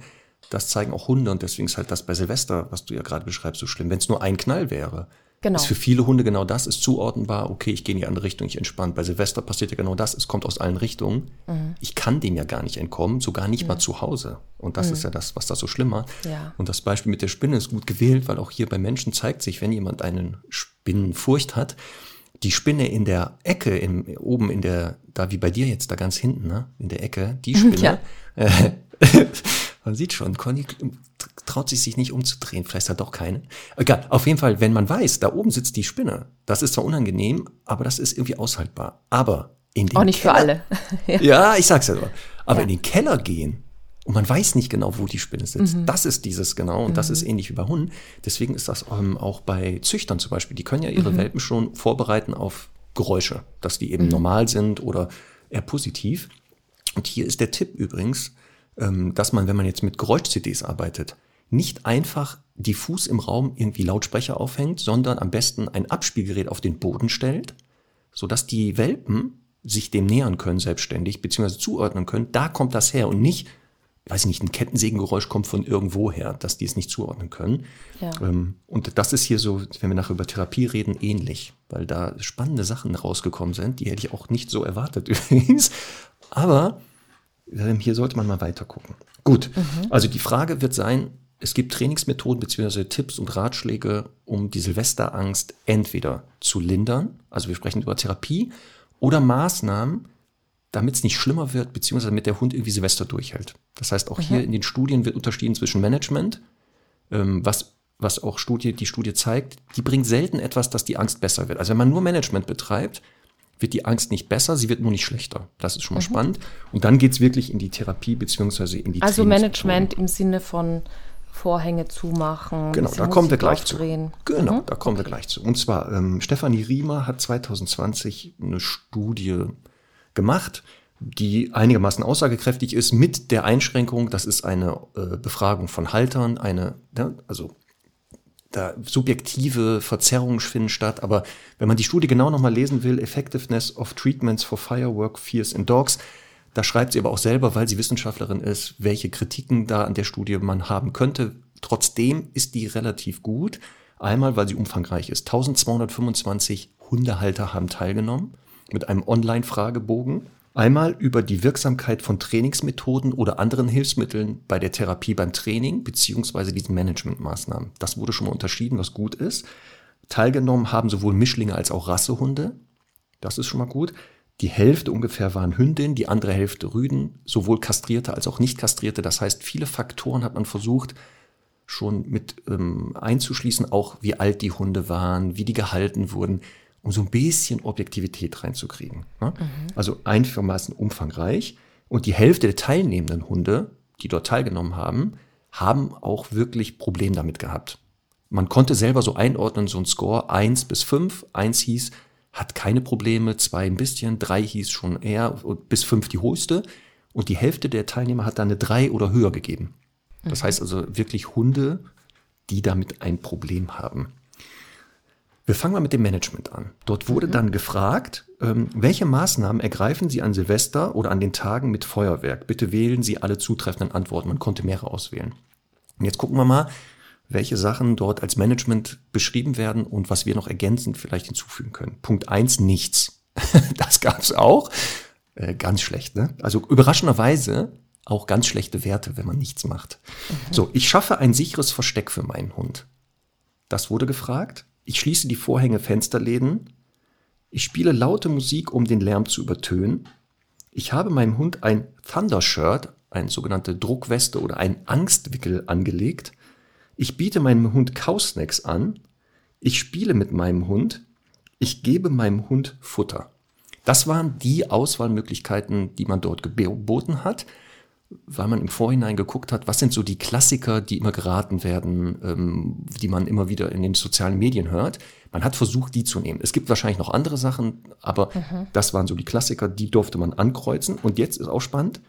das zeigen auch Hunde und deswegen ist halt das bei Silvester, was du ja gerade beschreibst, so schlimm. Wenn es nur ein Knall wäre, Genau. Ist für viele Hunde genau das, ist zuordnenbar, okay, ich gehe in die andere Richtung, ich entspanne. Bei Silvester passiert ja genau das, es kommt aus allen Richtungen. Mhm. Ich kann dem ja gar nicht entkommen, sogar nicht mhm. mal zu Hause. Und das mhm. ist ja das, was da so schlimm macht. Ja. Und das Beispiel mit der Spinne ist gut gewählt, weil auch hier bei Menschen zeigt sich, wenn jemand einen Spinnenfurcht hat, die Spinne in der Ecke, im, oben in der, da wie bei dir jetzt, da ganz hinten, ne, in der Ecke, die *laughs* Spinne, ja. äh, *laughs* man sieht schon, Conny traut sich sich nicht umzudrehen. Vielleicht hat er doch keine. Egal, auf jeden Fall, wenn man weiß, da oben sitzt die Spinne, das ist zwar unangenehm, aber das ist irgendwie aushaltbar. Aber in den Auch nicht Keller, für alle. *laughs* ja. ja. ich sag's ja so. Aber ja. in den Keller gehen und man weiß nicht genau, wo die Spinne sitzt. Mhm. Das ist dieses genau und mhm. das ist ähnlich wie bei Hunden. Deswegen ist das ähm, auch bei Züchtern zum Beispiel. Die können ja ihre mhm. Welpen schon vorbereiten auf Geräusche, dass die eben mhm. normal sind oder eher positiv. Und hier ist der Tipp übrigens, ähm, dass man, wenn man jetzt mit Geräusch-CDs arbeitet, nicht einfach diffus im Raum irgendwie Lautsprecher aufhängt, sondern am besten ein Abspielgerät auf den Boden stellt, sodass die Welpen sich dem nähern können selbstständig, beziehungsweise zuordnen können, da kommt das her und nicht weiß ich nicht, ein Kettensägengeräusch kommt von irgendwoher, dass die es nicht zuordnen können. Ja. Ähm, und das ist hier so, wenn wir nachher über Therapie reden, ähnlich, weil da spannende Sachen rausgekommen sind, die hätte ich auch nicht so erwartet *laughs* übrigens. Aber ähm, hier sollte man mal weiter gucken. Gut, also die Frage wird sein, es gibt Trainingsmethoden bzw. Tipps und Ratschläge, um die Silvesterangst entweder zu lindern, also wir sprechen über Therapie, oder Maßnahmen, damit es nicht schlimmer wird, beziehungsweise damit der Hund irgendwie Silvester durchhält. Das heißt, auch hier in den Studien wird unterschieden zwischen Management, ähm, was, was auch Studie, die Studie zeigt, die bringt selten etwas, dass die Angst besser wird. Also wenn man nur Management betreibt, wird die Angst nicht besser, sie wird nur nicht schlechter. Das ist schon mal spannend. Und dann geht's wirklich in die Therapie beziehungsweise in die Also. Management im Sinne von Vorhänge zumachen. Genau, da kommen wir gleich zu. aufdrehen. Genau, Mhm. da kommen wir gleich zu. Und zwar, ähm, Stefanie Riemer hat 2020 eine Studie gemacht, die einigermaßen aussagekräftig ist, mit der Einschränkung, das ist eine äh, Befragung von Haltern, eine, ne, also da subjektive Verzerrungen finden statt, aber wenn man die Studie genau nochmal lesen will, Effectiveness of Treatments for Firework Fears in Dogs, da schreibt sie aber auch selber, weil sie Wissenschaftlerin ist, welche Kritiken da an der Studie man haben könnte. Trotzdem ist die relativ gut. Einmal, weil sie umfangreich ist. 1225 Hundehalter haben teilgenommen mit einem Online-Fragebogen. Einmal über die Wirksamkeit von Trainingsmethoden oder anderen Hilfsmitteln bei der Therapie beim Training beziehungsweise diesen Managementmaßnahmen. Das wurde schon mal unterschieden, was gut ist. Teilgenommen haben sowohl Mischlinge als auch Rassehunde. Das ist schon mal gut. Die Hälfte ungefähr waren Hündinnen, die andere Hälfte Rüden, sowohl kastrierte als auch nicht kastrierte. Das heißt, viele Faktoren hat man versucht schon mit ähm, einzuschließen, auch wie alt die Hunde waren, wie die gehalten wurden, um so ein bisschen Objektivität reinzukriegen. Ne? Also einigermaßen umfangreich. Und die Hälfte der teilnehmenden Hunde, die dort teilgenommen haben, haben auch wirklich Problem damit gehabt. Man konnte selber so einordnen, so ein Score 1 bis 5. 1 hieß, hat keine Probleme, 2 ein bisschen, 3 hieß schon eher, und bis 5 die höchste. Und die Hälfte der Teilnehmer hat dann eine 3 oder höher gegeben. Das heißt also wirklich Hunde, die damit ein Problem haben. Wir fangen mal mit dem Management an. Dort wurde dann gefragt, ähm, welche Maßnahmen ergreifen Sie an Silvester oder an den Tagen mit Feuerwerk? Bitte wählen Sie alle zutreffenden Antworten. Man konnte mehrere auswählen. Und jetzt gucken wir mal, welche Sachen dort als Management beschrieben werden und was wir noch ergänzend vielleicht hinzufügen können. Punkt eins: nichts. *laughs* Das gab es auch. Äh, ganz schlecht, ne? Also überraschenderweise auch ganz schlechte Werte, wenn man nichts macht. So, ich schaffe ein sicheres Versteck für meinen Hund. Das wurde gefragt. Ich schließe die Vorhänge, Fensterläden. Ich spiele laute Musik, um den Lärm zu übertönen. Ich habe meinem Hund ein Thundershirt, eine sogenannte Druckweste oder ein Angstwickel angelegt. Ich biete meinem Hund Kausnacks an. Ich spiele mit meinem Hund. Ich gebe meinem Hund Futter. Das waren die Auswahlmöglichkeiten, die man dort geboten hat, weil man im Vorhinein geguckt hat, was sind so die Klassiker, die immer geraten werden, ähm, die man immer wieder in den sozialen Medien hört. Man hat versucht, die zu nehmen. Es gibt wahrscheinlich noch andere Sachen, aber das waren so die Klassiker, die durfte man ankreuzen. Und jetzt ist auch spannend.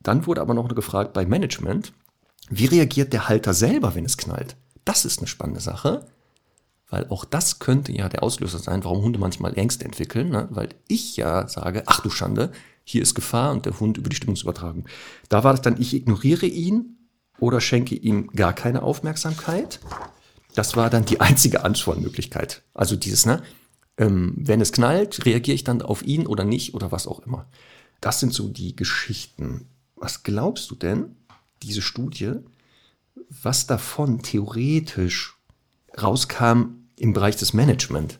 Dann wurde aber noch gefragt bei Management, wie reagiert der Halter selber, wenn es knallt? Das ist eine spannende Sache, weil auch das könnte ja der Auslöser sein, warum Hunde manchmal Ängste entwickeln, ne? weil ich ja sage, ach du Schande, hier ist Gefahr und der Hund über die Stimmungsübertragung. Da war das dann, ich ignoriere ihn oder schenke ihm gar keine Aufmerksamkeit. Das war dann die einzige Antwortmöglichkeit. Also dieses, ne, ähm, wenn es knallt, reagiere ich dann auf ihn oder nicht oder was auch immer. Das sind so die Geschichten. Was glaubst du denn, diese Studie, was davon theoretisch rauskam im Bereich des Management,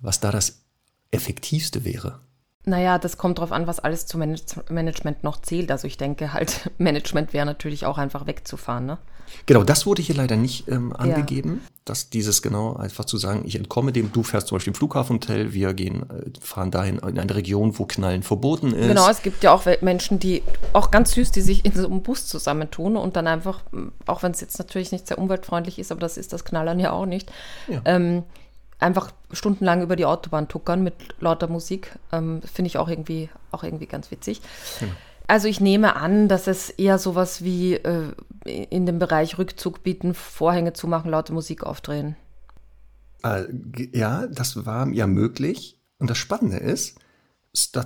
was da das effektivste wäre? Naja, das kommt drauf an, was alles zum Manage Management noch zählt. Also ich denke halt, *laughs* Management wäre natürlich auch einfach wegzufahren, ne? Genau, das wurde hier leider nicht ähm, angegeben, dass dieses genau einfach zu sagen, ich entkomme dem, du fährst zum Beispiel im Flughafenhotel, wir gehen, äh, fahren dahin in eine Region, wo Knallen verboten ist. Genau, es gibt ja auch Menschen, die auch ganz süß, die sich in so einem Bus zusammentun und dann einfach, auch wenn es jetzt natürlich nicht sehr umweltfreundlich ist, aber das ist das Knallern ja auch nicht, Ja. ähm, einfach stundenlang über die Autobahn tuckern mit lauter Musik. Ähm, Finde ich auch irgendwie, auch irgendwie ganz witzig. Also ich nehme an, dass es eher sowas wie äh, in dem Bereich Rückzug bieten, Vorhänge zumachen, laute Musik aufdrehen. Äh, ja, das war ja möglich. Und das Spannende ist,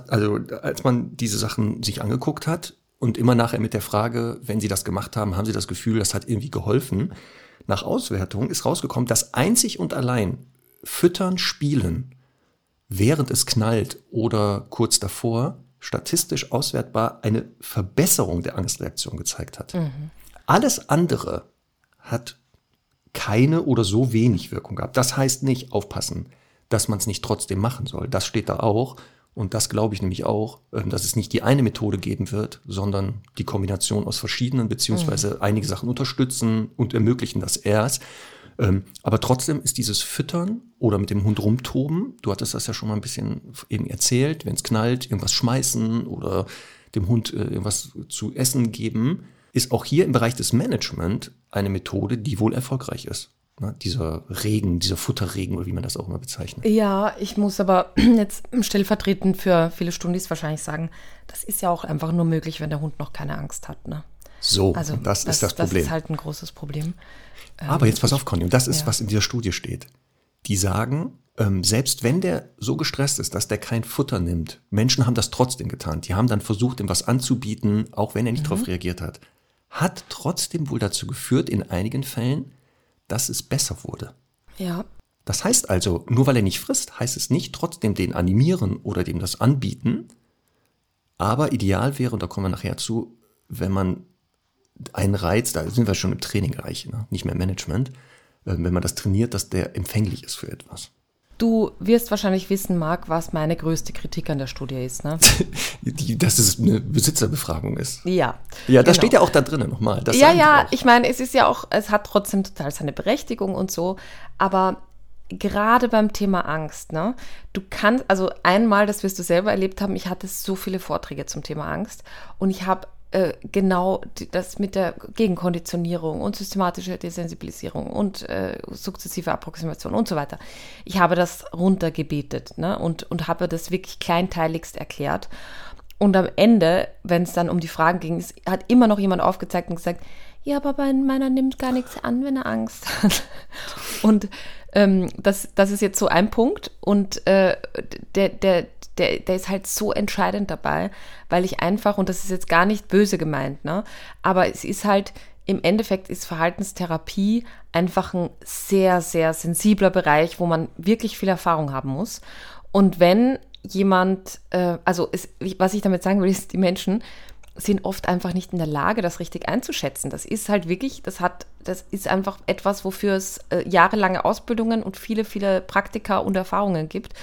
also als man diese Sachen sich angeguckt hat und immer nachher mit der Frage, wenn Sie das gemacht haben, haben Sie das Gefühl, das hat irgendwie geholfen. Nach Auswertung ist rausgekommen, dass einzig und allein Füttern, Spielen, während es knallt oder kurz davor, statistisch auswertbar eine Verbesserung der Angstreaktion gezeigt hat. Mhm. Alles andere hat keine oder so wenig Wirkung gehabt. Das heißt nicht aufpassen, dass man es nicht trotzdem machen soll. Das steht da auch. Und das glaube ich nämlich auch, ähm, dass es nicht die eine Methode geben wird, sondern die Kombination aus verschiedenen, beziehungsweise mhm. einige Sachen unterstützen und ermöglichen das erst. Ähm, aber trotzdem ist dieses Füttern oder mit dem Hund rumtoben, du hattest das ja schon mal ein bisschen eben erzählt, wenn es knallt, irgendwas schmeißen oder dem Hund äh, irgendwas zu essen geben, ist auch hier im Bereich des Management eine Methode, die wohl erfolgreich ist. Ne, dieser Regen, dieser Futterregen oder wie man das auch immer bezeichnet. Ja, ich muss aber *clears throat* jetzt stellvertretend für viele Stundis wahrscheinlich sagen, das ist ja auch einfach nur möglich, wenn der Hund noch keine Angst hat. Ne? So, also, das, das, ist das Problem. Das ist halt ein großes Problem. Aber jetzt pass auf, Conny, und das ist, ja. was in dieser Studie steht. Die sagen, ähm, selbst wenn der so gestresst ist, dass der kein Futter nimmt, Menschen haben das trotzdem getan. Die haben dann versucht, ihm was anzubieten, auch wenn er nicht mhm. darauf reagiert hat. Hat trotzdem wohl dazu geführt, in einigen Fällen, dass es besser wurde. Ja. Das heißt also, nur weil er nicht frisst, heißt es nicht trotzdem den animieren oder dem das anbieten. Aber ideal wäre, und da kommen wir nachher zu, wenn man einen Reiz, da sind wir schon im Trainingreich, ne? nicht mehr im Management, äh, wenn man das trainiert, dass der empfänglich ist für etwas. Du wirst wahrscheinlich wissen, Marc, was meine größte Kritik an der Studie ist, ne? *laughs* Die, dass es eine Besitzerbefragung ist. Ja. Ja, das genau. steht ja auch da drinnen nochmal. ja, ja, ich meine, es ist ja auch, es hat trotzdem total seine Berechtigung und so, aber gerade beim Thema Angst, ne? Du kannst, also einmal, das wirst du selber erlebt haben, ich hatte so viele Vorträge zum Thema Angst und ich habe äh, genau das mit der Gegenkonditionierung und systematische Desensibilisierung und äh, sukzessive Approximation und so weiter. Ich habe das runtergebetet ne? und, und habe das wirklich kleinteiligst erklärt. Und am Ende, wenn es dann um die Fragen ging, hat immer noch jemand aufgezeigt und gesagt, ja, aber meiner nimmt gar nichts an, wenn er Angst hat. *laughs* und ähm, das, das ist jetzt so ein Punkt. Und äh, der, der, der, der ist halt so entscheidend dabei, weil ich einfach, und das ist jetzt gar nicht böse gemeint, ne, aber es ist halt, im Endeffekt ist Verhaltenstherapie einfach ein sehr, sehr sensibler Bereich, wo man wirklich viel Erfahrung haben muss. Und wenn jemand, äh, also es, was ich damit sagen will, ist, die Menschen sind oft einfach nicht in der Lage, das richtig einzuschätzen. Das ist halt wirklich, das hat, das ist einfach etwas, wofür es äh, jahrelange Ausbildungen und viele, viele Praktika und Erfahrungen gibt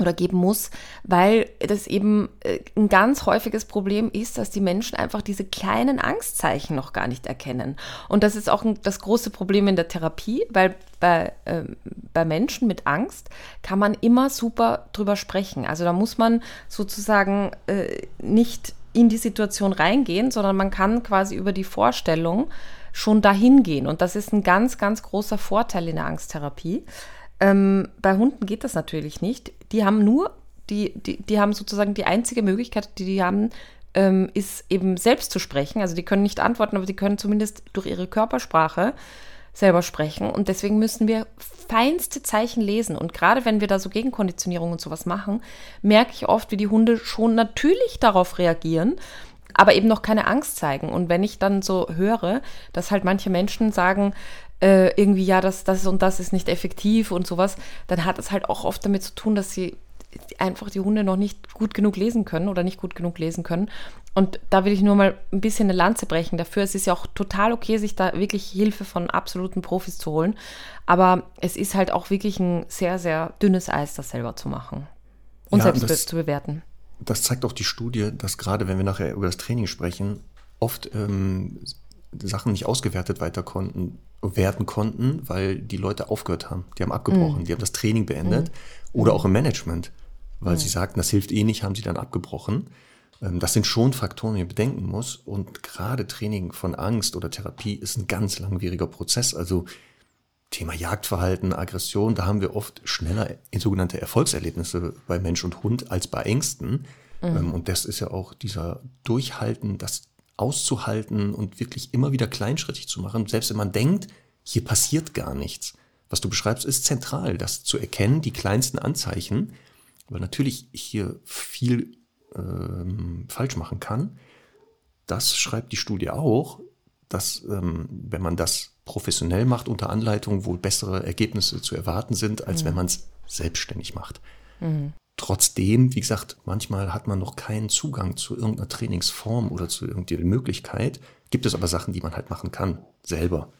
oder geben muss, weil das eben äh, ein ganz häufiges Problem ist, dass die Menschen einfach diese kleinen Angstzeichen noch gar nicht erkennen. Und das ist auch ein, das große Problem in der Therapie, weil bei, äh, bei Menschen mit Angst kann man immer super drüber sprechen. Also da muss man sozusagen äh, nicht in die Situation reingehen, sondern man kann quasi über die Vorstellung schon dahin gehen. Und das ist ein ganz, ganz großer Vorteil in der Angsttherapie. Ähm, bei Hunden geht das natürlich nicht. Die haben nur, die, die, die haben sozusagen die einzige Möglichkeit, die die haben, ähm, ist eben selbst zu sprechen. Also die können nicht antworten, aber die können zumindest durch ihre Körpersprache selber sprechen. Und deswegen müssen wir feinste Zeichen lesen. Und gerade wenn wir da so Gegenkonditionierung und sowas machen, merke ich oft, wie die Hunde schon natürlich darauf reagieren, aber eben noch keine Angst zeigen. Und wenn ich dann so höre, dass halt manche Menschen sagen, äh, irgendwie, ja, das, das und das ist nicht effektiv und sowas, dann hat es halt auch oft damit zu tun, dass sie einfach die Hunde noch nicht gut genug lesen können oder nicht gut genug lesen können. Und da will ich nur mal ein bisschen eine Lanze brechen dafür. Es ist ja auch total okay, sich da wirklich Hilfe von absoluten Profis zu holen. Aber es ist halt auch wirklich ein sehr, sehr dünnes Eis, das selber zu machen und ja, selbst das, zu bewerten. Das zeigt auch die Studie, dass gerade wenn wir nachher über das Training sprechen, oft ähm, Sachen nicht ausgewertet weiter konnten, werden konnten, weil die Leute aufgehört haben. Die haben abgebrochen, mhm. die haben das Training beendet mhm. oder auch im Management, weil mhm. sie sagten, das hilft eh nicht, haben sie dann abgebrochen. Ähm, das sind schon Faktoren, die man bedenken muss. Und gerade Training von Angst oder Therapie ist ein ganz langwieriger Prozess. Also Thema Jagdverhalten, Aggression, da haben wir oft schneller sogenannte Erfolgserlebnisse bei Mensch und Hund als bei Ängsten. Mhm. Ähm, und das ist ja auch dieser Durchhalten, das auszuhalten und wirklich immer wieder kleinschrittig zu machen, selbst wenn man denkt, hier passiert gar nichts. Was du beschreibst, ist zentral, das zu erkennen, die kleinsten Anzeichen, weil natürlich hier viel ähm, falsch machen kann. das schreibt die Studie auch, dass ähm, wenn man das professionell macht unter Anleitung, wohl bessere Ergebnisse zu erwarten sind, als mhm. wenn man es selbstständig macht. Mhm. Trotzdem, wie gesagt, manchmal hat man noch keinen Zugang zu irgendeiner Trainingsform oder zu irgendeiner Möglichkeit. Gibt es aber Sachen, die man halt machen kann, selber,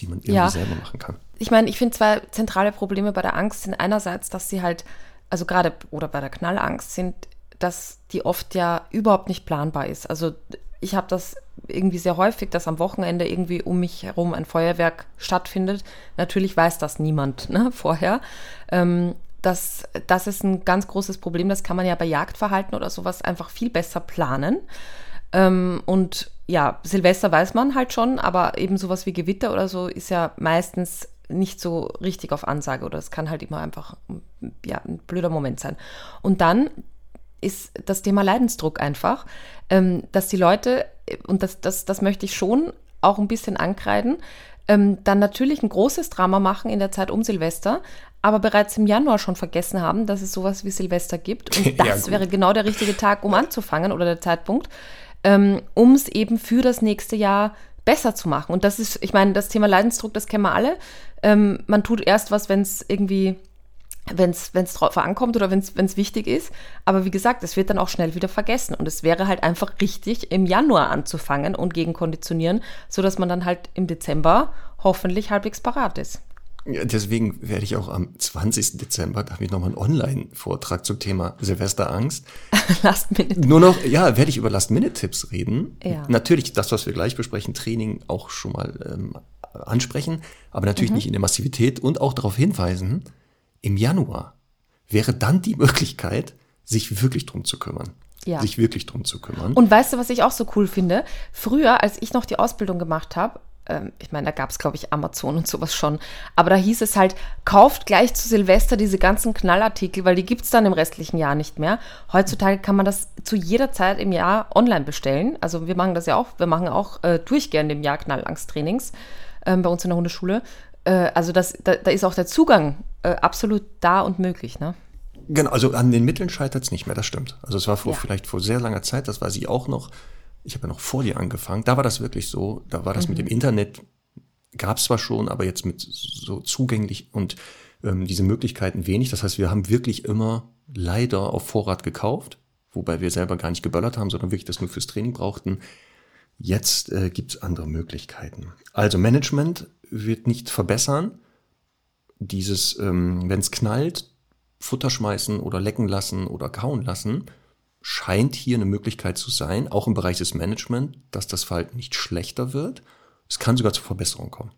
die man irgendwie ja. selber machen kann. Ich meine, ich finde zwei zentrale Probleme bei der Angst sind einerseits, dass sie halt, also gerade oder bei der Knallangst sind, dass die oft ja überhaupt nicht planbar ist. Also ich habe das irgendwie sehr häufig, dass am Wochenende irgendwie um mich herum ein Feuerwerk stattfindet. Natürlich weiß das niemand ne, *laughs* vorher. Ähm, das, das ist ein ganz großes Problem. Das kann man ja bei Jagdverhalten oder sowas einfach viel besser planen. Ähm, und ja, Silvester weiß man halt schon, aber eben sowas wie Gewitter oder so ist ja meistens nicht so richtig auf Ansage oder es kann halt immer einfach ja, ein blöder Moment sein. Und dann ist das Thema Leidensdruck einfach, ähm, dass die Leute, und das, das, das möchte ich schon auch ein bisschen ankreiden, ähm, dann natürlich ein großes Drama machen in der Zeit um Silvester, aber bereits im Januar schon vergessen haben, dass es sowas wie Silvester gibt. *laughs* Und das ja, wäre genau der richtige Tag, um anzufangen oder der Zeitpunkt, ähm, um es eben für das nächste Jahr besser zu machen. Und das ist, ich meine, das Thema Leidensdruck, das kennen wir alle. Ähm, man tut erst was, wenn es irgendwie wenn es drauf ankommt oder wenn es wichtig ist. Aber wie gesagt, es wird dann auch schnell wieder vergessen. Und es wäre halt einfach richtig, im Januar anzufangen und gegenkonditionieren, sodass man dann halt im Dezember hoffentlich halbwegs parat ist. Deswegen werde ich auch am 20. Dezember, da habe ich nochmal einen Online-Vortrag zum Thema Silvesterangst. *laughs* Last Minute. Nur noch, ja, werde ich über Last-Minute-Tipps reden. Ja. Natürlich das, was wir gleich besprechen, Training auch schon mal ähm, ansprechen, aber natürlich mhm. nicht in der Massivität und auch darauf hinweisen, im Januar wäre dann die Möglichkeit, sich wirklich drum zu kümmern. Ja. Sich wirklich drum zu kümmern. Und weißt du, was ich auch so cool finde? Früher, als ich noch die Ausbildung gemacht habe, ähm, ich meine, da gab es, glaube ich, Amazon und sowas schon, aber da hieß es halt, kauft gleich zu Silvester diese ganzen Knallartikel, weil die gibt es dann im restlichen Jahr nicht mehr. Heutzutage kann man das zu jeder Zeit im Jahr online bestellen. Also wir machen das ja auch, wir machen auch äh, durchgehend im Jahr Knallangsttrainings äh, bei uns in der Hundeschule. Äh, also das, da, da, ist auch der Zugang äh, absolut da und möglich, ne? Genau, also an den Mitteln scheitert es nicht mehr, das stimmt. Also es war vor, ja. vielleicht vor sehr langer Zeit, das weiß ich auch noch. Ich habe ja noch vor dir angefangen. Da war das wirklich so. Da war das mhm. mit dem Internet, gab es zwar schon, aber jetzt mit so zugänglich und ähm, diese Möglichkeiten wenig. Das heißt, wir haben wirklich immer leider auf Vorrat gekauft, wobei wir selber gar nicht geböllert haben, sondern wirklich das nur fürs Training brauchten. Jetzt äh, gibt es andere Möglichkeiten. Also Management wird nicht verbessern. Dieses, ähm, wenn es knallt, Futter schmeißen oder lecken lassen oder kauen lassen, scheint hier eine Möglichkeit zu sein, auch im Bereich des Management, dass das Verhalten nicht schlechter wird. Es kann sogar zur Verbesserung kommen.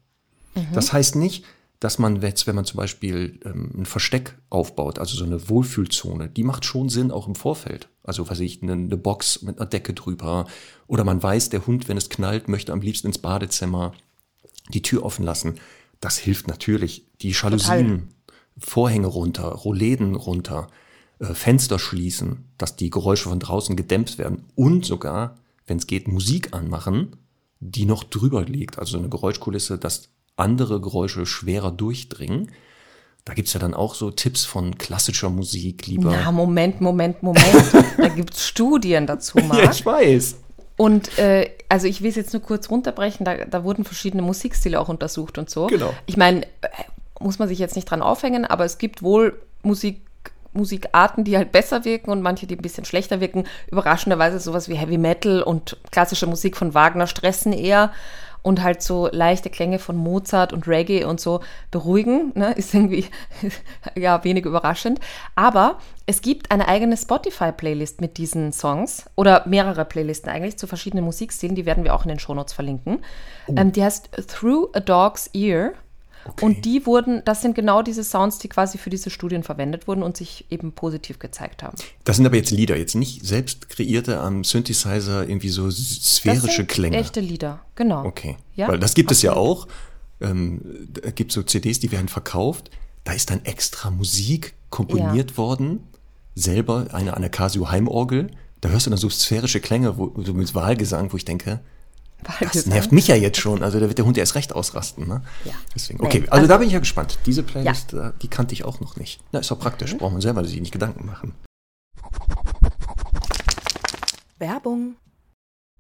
Mhm. Das heißt nicht, dass man jetzt, wenn man zum Beispiel ähm, ein Versteck aufbaut, also so eine Wohlfühlzone, die macht schon Sinn auch im Vorfeld. Also weiß ich, eine, eine Box mit einer Decke drüber. Oder man weiß, der Hund, wenn es knallt, möchte am liebsten ins Badezimmer die Tür offen lassen. Das hilft natürlich. Die Jalousien, Total. Vorhänge runter, Rollläden runter, äh, Fenster schließen, dass die Geräusche von draußen gedämpft werden und sogar, wenn es geht, Musik anmachen, die noch drüber liegt. Also eine Geräuschkulisse, dass andere Geräusche schwerer durchdringen. Da gibt's ja dann auch so Tipps von klassischer Musik lieber. Na, Moment, Moment, Moment. da gibt's Studien dazu, *laughs* Marc. Ja, ich weiß. Und äh, also ich will es jetzt nur kurz runterbrechen, da, da wurden verschiedene Musikstile auch untersucht und so. Genau. Ich meine, äh, muss man sich jetzt nicht dran aufhängen, aber es gibt wohl Musik, Musikarten, die halt besser wirken und manche, die ein bisschen schlechter wirken. Überraschenderweise sowas wie Heavy Metal und klassische Musik von Wagner stressen eher und halt so leichte Klänge von Mozart und Reggae und so beruhigen, ne? *laughs* ist irgendwie *laughs* ja wenig überraschend. Aber es gibt eine eigene Spotify-Playlist mit diesen Songs oder mehrere Playlisten eigentlich zu verschiedenen Musikstilen, die werden wir auch in den Shownotes verlinken. Oh. Ähm, die heißt Through a Dog's Ear Okay. Und die wurden, das sind genau diese Sounds, die quasi für diese Studien verwendet wurden und sich eben positiv gezeigt haben. Das sind aber jetzt Lieder, jetzt nicht selbst kreierte am Synthesizer irgendwie so sphärische das sind Klänge. Echte Lieder, genau. Okay. Ja? Weil das gibt es ja auch. Ähm, da gibt es so CDs, die werden verkauft. Da ist dann extra Musik komponiert ja. worden. Selber eine, eine Casio Heimorgel. Da hörst du dann so sphärische Klänge, wo, so mit Wahlgesang, wo ich denke, das nervt mich ja jetzt schon. Also da wird der Hund erst recht ausrasten. Ne? Ja. Deswegen. Okay, also, also, da bin ich ja gespannt. Diese Playlist, ja. die kannte ich auch noch nicht. Na, ist doch praktisch. Mhm. Braucht man selber sich nicht Gedanken machen. Werbung.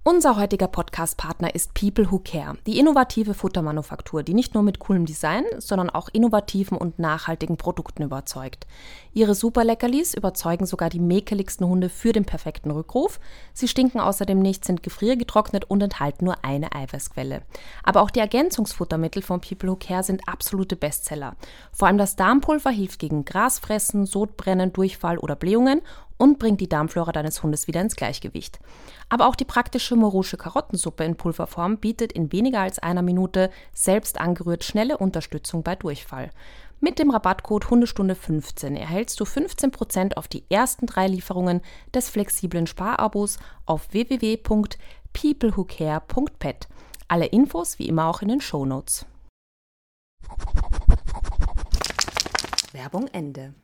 Unser heutiger Podcast-Partner ist People Who Care, die innovative Futtermanufaktur, die nicht nur mit coolem Design, sondern auch innovativen und nachhaltigen Produkten überzeugt. Ihre Superleckerlis überzeugen sogar die mäkeligsten Hunde für den perfekten Rückruf. Sie stinken außerdem nicht, sind gefriergetrocknet und enthalten nur eine Eiweißquelle. Aber auch die Ergänzungsfuttermittel von People Who Care sind absolute Bestseller. Vor allem das Darmpulver hilft gegen Grasfressen, Sodbrennen, Durchfall oder Blähungen und bringt die Darmflora deines Hundes wieder ins Gleichgewicht. Aber auch die praktische Morosche Karottensuppe in Pulverform bietet in weniger als einer Minute selbst angerührt schnelle Unterstützung bei Durchfall. Mit dem Rabattcode Hundestunde 15 erhältst du 15% auf die ersten drei Lieferungen des flexiblen Sparabos auf www.peoplewhocare.pet. Alle Infos wie immer auch in den Shownotes. Werbung Ende.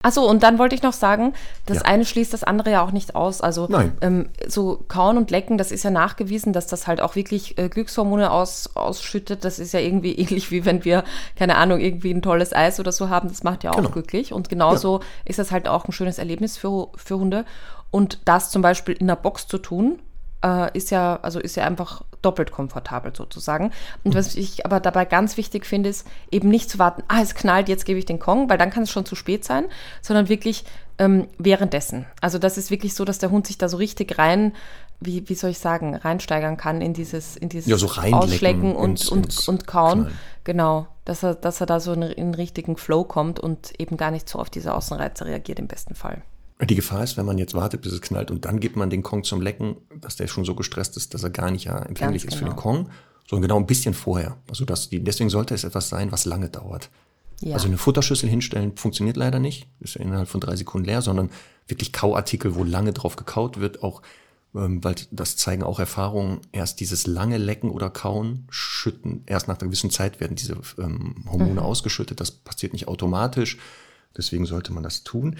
Achso, und dann wollte ich noch sagen, das ja. eine schließt das andere ja auch nicht aus. Also ähm, so kauen und lecken, das ist ja nachgewiesen, dass das halt auch wirklich äh, Glückshormone aus, ausschüttet. Das ist ja irgendwie *laughs* ähnlich wie wenn wir, keine Ahnung, irgendwie ein tolles Eis oder so haben. Das macht ja auch genau. glücklich. Und genauso ja. ist das halt auch ein schönes Erlebnis für, für Hunde. Und das zum Beispiel in der Box zu tun, äh, ist ja, also ist ja einfach doppelt komfortabel sozusagen. Und was ich aber dabei ganz wichtig finde, ist eben nicht zu warten, ah, es knallt, jetzt gebe ich den Kong, weil dann kann es schon zu spät sein, sondern wirklich ähm, währenddessen. Also das ist wirklich so, dass der Hund sich da so richtig rein, wie, wie soll ich sagen, reinsteigern kann in dieses, in dieses ja, so Ausschlecken und, ins, und, ins und Kauen. Knallen. Genau, dass er, dass er da so in, in einen richtigen Flow kommt und eben gar nicht so auf diese Außenreize reagiert im besten Fall. Die Gefahr ist, wenn man jetzt wartet, bis es knallt und dann gibt man den Kong zum Lecken, dass der schon so gestresst ist, dass er gar nicht ja empfänglich Ganz ist genau. für den genau. Kong, sondern genau ein bisschen vorher. Also dass die, deswegen sollte es etwas sein, was lange dauert. Ja. Also eine Futterschüssel hinstellen funktioniert leider nicht, ist ja innerhalb von drei Sekunden leer, sondern wirklich Kauartikel, wo lange drauf gekaut wird, auch ähm, weil das zeigen auch Erfahrungen, erst dieses lange Lecken oder Kauen, Schütten, erst nach einer gewissen Zeit werden diese ähm, Hormone mhm. ausgeschüttet, das passiert nicht automatisch, deswegen sollte man das tun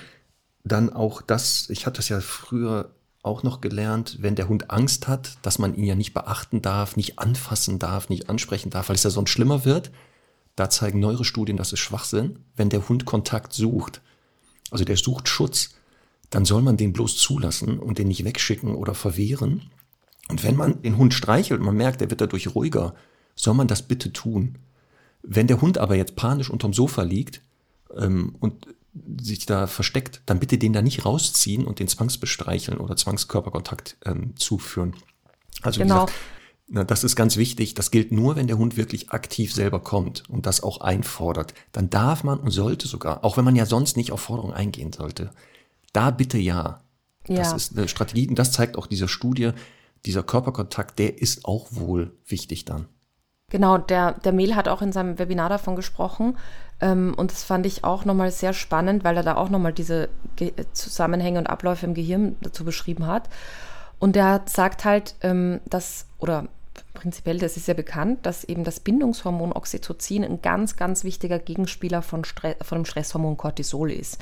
dann auch das, ich hatte das ja früher auch noch gelernt, wenn der Hund Angst hat, dass man ihn ja nicht beachten darf, nicht anfassen darf, nicht ansprechen darf, weil es ja sonst schlimmer wird. Da zeigen neuere Studien, das ist Schwachsinn. Wenn der Hund Kontakt sucht, also der sucht Schutz, dann soll man den bloß zulassen und den nicht wegschicken oder verwehren. Und wenn man den Hund streichelt und man merkt, er wird dadurch ruhiger, soll man das bitte tun. Wenn der Hund aber jetzt panisch unterm Sofa liegt ähm, und sich da versteckt, dann bitte den da nicht rausziehen und den zwangsbestreicheln oder Zwangskörperkontakt ähm, zuführen. Also genau. Gesagt, na, das ist ganz wichtig. Das gilt nur, wenn der Hund wirklich aktiv selber kommt und das auch einfordert. Dann darf man und sollte sogar, auch wenn man ja sonst nicht auf Forderungen eingehen sollte, da bitte ja. ja. Das ist eine Strategie und das zeigt auch diese Studie. Dieser Körperkontakt, der ist auch wohl wichtig dann. Genau, der, der Mehl hat auch in seinem Webinar davon gesprochen. Ähm, und das fand ich auch nochmal sehr spannend, weil er da auch nochmal diese Ge Zusammenhänge und Abläufe im Gehirn dazu beschrieben hat. Und der sagt halt, ähm, dass, oder prinzipiell, das ist ja bekannt, dass eben das Bindungshormon Oxytocin ein ganz, ganz wichtiger Gegenspieler von, Stre von dem Stresshormon Cortisol ist.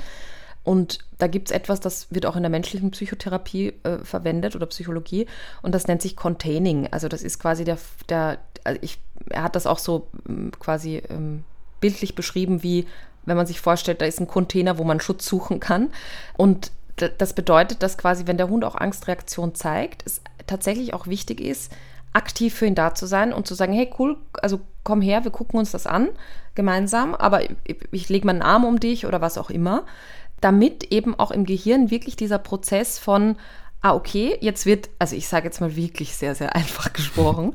Und da gibt es etwas, das wird auch in der menschlichen Psychotherapie äh, verwendet oder Psychologie und das nennt sich Containing. Also das ist quasi der, der also ich, er hat das auch so ähm, quasi ähm, bildlich beschrieben, wie wenn man sich vorstellt, da ist ein Container, wo man Schutz suchen kann. Und das bedeutet, dass quasi, wenn der Hund auch Angstreaktion zeigt, es tatsächlich auch wichtig ist, aktiv für ihn da zu sein und zu sagen, hey cool, also komm her, wir gucken uns das an gemeinsam, aber ich, ich lege meinen Arm um dich oder was auch immer, damit eben auch im Gehirn wirklich dieser Prozess von, ah okay, jetzt wird, also ich sage jetzt mal wirklich sehr, sehr einfach *laughs* gesprochen,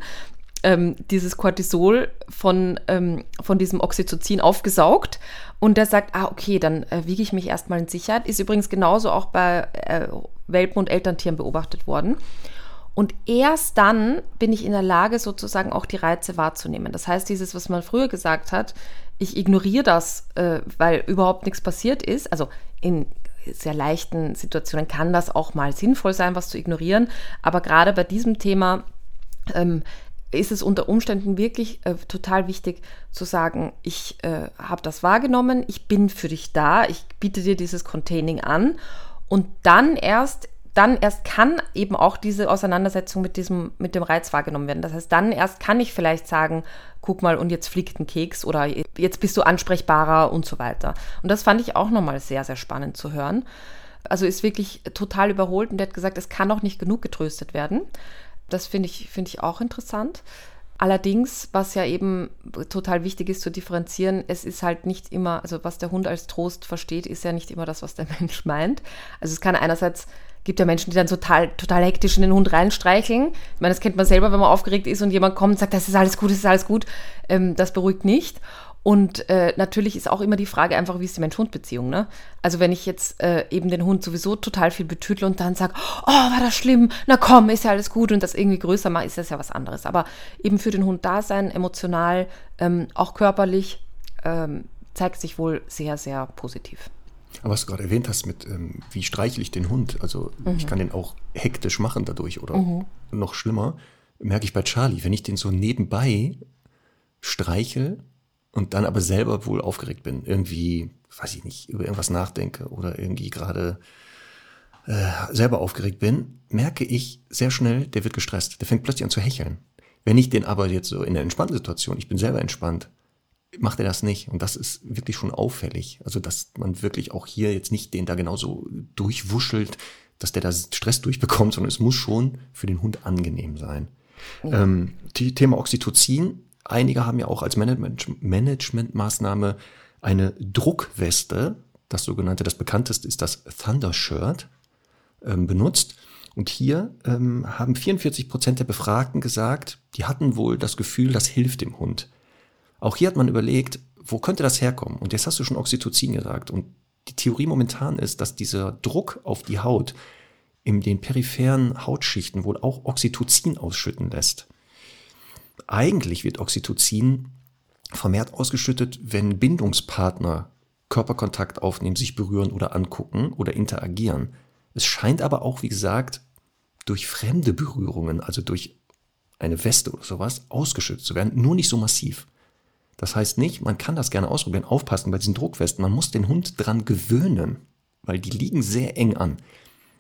ähm, dieses Cortisol von, ähm, von diesem Oxytocin aufgesaugt und der sagt, ah, okay, dann äh, wiege ich mich erstmal in Sicherheit. Ist übrigens genauso auch bei äh, Welpen und Elterntieren beobachtet worden. Und erst dann bin ich in der Lage, sozusagen auch die Reize wahrzunehmen. Das heißt, dieses, was man früher gesagt hat, ich ignoriere das, äh, weil überhaupt nichts passiert ist. Also in sehr leichten Situationen kann das auch mal sinnvoll sein, was zu ignorieren. Aber gerade bei diesem Thema ähm, ist es unter Umständen wirklich äh, total wichtig zu sagen, ich äh, habe das wahrgenommen, ich bin für dich da, ich biete dir dieses Containing an und dann erst dann erst kann eben auch diese Auseinandersetzung mit diesem mit dem Reiz wahrgenommen werden. Das heißt, dann erst kann ich vielleicht sagen, guck mal und jetzt fliegt ein Keks oder jetzt bist du ansprechbarer und so weiter. Und das fand ich auch nochmal sehr sehr spannend zu hören. Also ist wirklich total überholt und der hat gesagt, es kann auch nicht genug getröstet werden. Das finde ich, find ich auch interessant. Allerdings, was ja eben total wichtig ist zu differenzieren, es ist halt nicht immer, also was der Hund als Trost versteht, ist ja nicht immer das, was der *laughs* Mensch meint. Also es kann einerseits, gibt ja Menschen, die dann total, total hektisch in den Hund reinstreicheln. Ich meine, das kennt man selber, wenn man aufgeregt ist und jemand kommt und sagt, das ist alles gut, das ist alles gut. Ähm, das beruhigt nicht. Und äh, natürlich ist auch immer die Frage einfach, wie ist die Mensch-Hund-Beziehung. Ne? Also wenn ich jetzt äh, eben den Hund sowieso total viel betütle und dann sage, oh, war das schlimm, na komm, ist ja alles gut und das irgendwie größer mache, ist das ja was anderes. Aber eben für den Hund da sein, emotional, ähm, auch körperlich, ähm, zeigt sich wohl sehr, sehr positiv. Aber was du gerade erwähnt hast mit, ähm, wie streichle ich den Hund, also mhm. ich kann den auch hektisch machen dadurch oder mhm. noch schlimmer, merke ich bei Charlie, wenn ich den so nebenbei streichel, und dann aber selber wohl aufgeregt bin, irgendwie, weiß ich nicht, über irgendwas nachdenke oder irgendwie gerade äh, selber aufgeregt bin, merke ich sehr schnell, der wird gestresst. Der fängt plötzlich an zu hecheln. Wenn ich den aber jetzt so in der entspannten Situation, ich bin selber entspannt, macht er das nicht. Und das ist wirklich schon auffällig. Also, dass man wirklich auch hier jetzt nicht den da genauso durchwuschelt, dass der da Stress durchbekommt, sondern es muss schon für den Hund angenehm sein. Ja. Ähm, Thema Oxytocin Einige haben ja auch als Management Managementmaßnahme eine Druckweste, das sogenannte, das bekannteste ist das Thunder Shirt, ähm, benutzt. Und hier ähm, haben 44 Prozent der Befragten gesagt, die hatten wohl das Gefühl, das hilft dem Hund. Auch hier hat man überlegt, wo könnte das herkommen? Und jetzt hast du schon Oxytocin gesagt. Und die Theorie momentan ist, dass dieser Druck auf die Haut in den peripheren Hautschichten wohl auch Oxytocin ausschütten lässt. Eigentlich wird Oxytocin vermehrt ausgeschüttet, wenn Bindungspartner Körperkontakt aufnehmen, sich berühren oder angucken oder interagieren. Es scheint aber auch, wie gesagt, durch fremde Berührungen, also durch eine Weste oder sowas, ausgeschüttet zu werden, nur nicht so massiv. Das heißt nicht, man kann das gerne ausprobieren, aufpassen bei diesen Druckwesten, man muss den Hund dran gewöhnen, weil die liegen sehr eng an.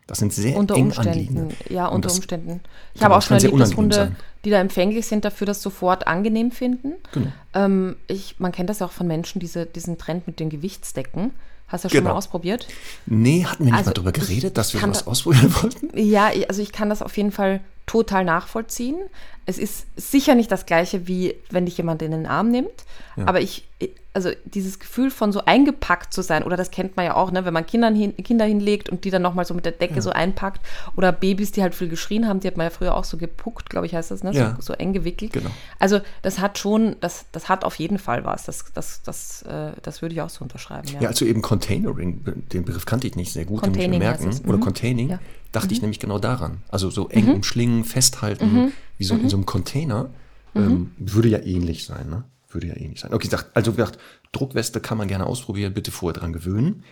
Das sind sehr unter eng Umständen. anliegende. Ja, unter das, Umständen. Ich habe auch schon erlebt, dass Hunde, sein. die da empfänglich sind, dafür das sofort angenehm finden. Genau. Ähm, ich, man kennt das ja auch von Menschen, diese, diesen Trend mit den Gewichtsdecken. Hast du das genau. schon mal ausprobiert? Nee, hatten wir nicht also mal darüber geredet, dass wir was ausprobieren *laughs* wollten? Ja, also ich kann das auf jeden Fall total nachvollziehen. Es ist sicher nicht das gleiche, wie wenn dich jemand in den Arm nimmt. Ja. Aber ich, also dieses Gefühl von so eingepackt zu sein, oder das kennt man ja auch, ne, wenn man Kindern hin, Kinder hinlegt und die dann nochmal so mit der Decke ja. so einpackt, oder Babys, die halt viel geschrien haben, die hat man ja früher auch so gepuckt, glaube ich, heißt das, ne? Ja. So, so, eng gewickelt. Genau. Also das hat schon, das, das hat auf jeden Fall was. Das, das, das, äh, das würde ich auch so unterschreiben. Ja. also eben Containering, den Begriff kannte ich nicht sehr gut, Containing merken. Oder mhm. Containing, dachte mhm. ich nämlich genau daran. Also so eng mhm. umschlingen, festhalten, mhm. wie so in mhm. so einem Container, mhm. ähm, würde ja ähnlich sein, ne? Würde ja ähnlich sein. Okay, ich dachte, also gedacht, Druckweste kann man gerne ausprobieren, bitte vorher dran gewöhnen.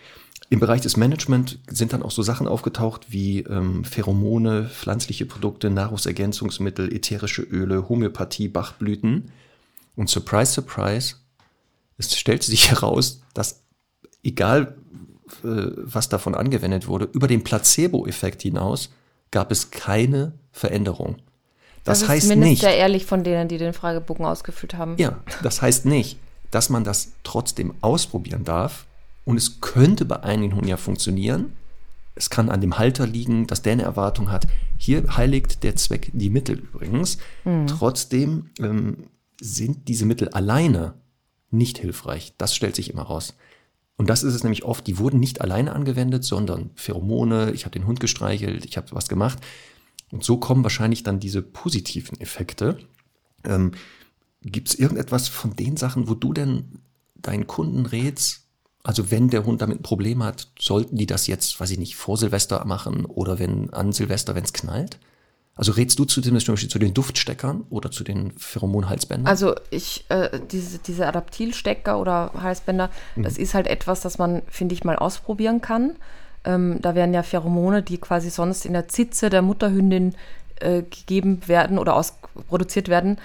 Im Bereich des Management sind dann auch so Sachen aufgetaucht wie ähm, Pheromone, pflanzliche Produkte, Nahrungsergänzungsmittel, ätherische Öle, Homöopathie, Bachblüten. Und surprise, surprise, es stellte sich *laughs* heraus, dass egal was davon angewendet wurde, über den Placebo-Effekt hinaus gab es keine Veränderung. Das, das heißt ist nicht sehr ehrlich von denen, die den Fragebogen ausgefüllt haben. Ja, das heißt nicht, dass man das trotzdem ausprobieren darf. Und es könnte bei einigen Hunden ja funktionieren. Es kann an dem Halter liegen, dass der eine Erwartung hat. Hier heiligt der Zweck die Mittel übrigens. Mhm. Trotzdem ähm, sind diese Mittel alleine nicht hilfreich. Das stellt sich immer raus. Und das ist es nämlich oft, die wurden nicht alleine angewendet, sondern Pheromone, ich habe den Hund gestreichelt, ich habe was gemacht. Und so kommen wahrscheinlich dann diese positiven Effekte. Ähm, Gibt es irgendetwas von den Sachen, wo du denn deinen Kunden rätst, also wenn der Hund damit ein Problem hat, sollten die das jetzt, weiß ich nicht, vor Silvester machen oder wenn an Silvester, wenn es knallt? Also rätst du zu, zum Beispiel zu den Duftsteckern oder zu den Pheromonhalsbändern? Also ich, äh, diese, diese Adaptilstecker oder Halsbänder, mhm. das ist halt etwas, das man, finde ich, mal ausprobieren kann. Ähm, da werden ja Pheromone, die quasi sonst in der Zitze der Mutterhündin äh, gegeben werden oder aus, produziert werden,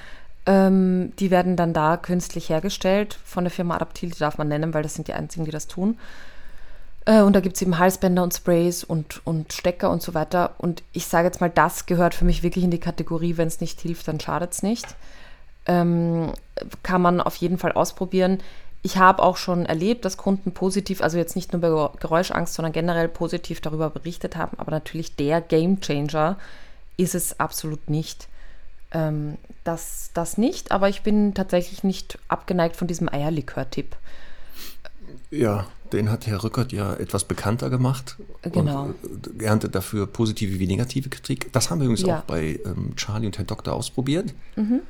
ähm, die werden dann da künstlich hergestellt von der Firma Adaptil, die darf man nennen, weil das sind die einzigen, die das tun. Äh, und da gibt es eben Halsbänder und Sprays und, und Stecker und so weiter. Und ich sage jetzt mal, das gehört für mich wirklich in die Kategorie, wenn es nicht hilft, dann schadet es nicht. Ähm, kann man auf jeden Fall ausprobieren. ich habe auch schon erlebt, dass Kunden positiv, also jetzt nicht nur bei Geräuschangst, sondern generell positiv darüber berichtet haben. Aber natürlich der Game Changer ist es absolut nicht. Ähm, das, das nicht, aber ich bin tatsächlich nicht abgeneigt von diesem Eierlikör-Tipp. Ja, den hat Herr Rückert ja etwas bekannter gemacht. Genau. Und äh, erntet dafür positive wie negative Kritik. Das haben wir übrigens ja. auch bei ähm, Charlie und Herr Doktor ausprobiert. Mhm.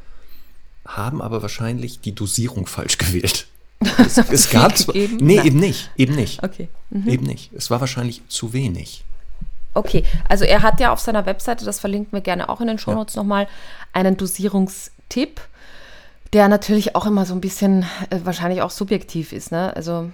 Haben aber wahrscheinlich die Dosierung falsch gewählt. *laughs* Es, es gab zwar, nee, Nein. eben nicht, eben nicht. Okay. Mhm. Eben nicht. Es war wahrscheinlich zu wenig. Okay, also er hat ja auf seiner Webseite, das verlinken wir gerne auch in den Shownotes ja. nochmal, einen Dosierungstipp, der natürlich auch immer so ein bisschen äh, wahrscheinlich auch subjektiv ist. Ne? Also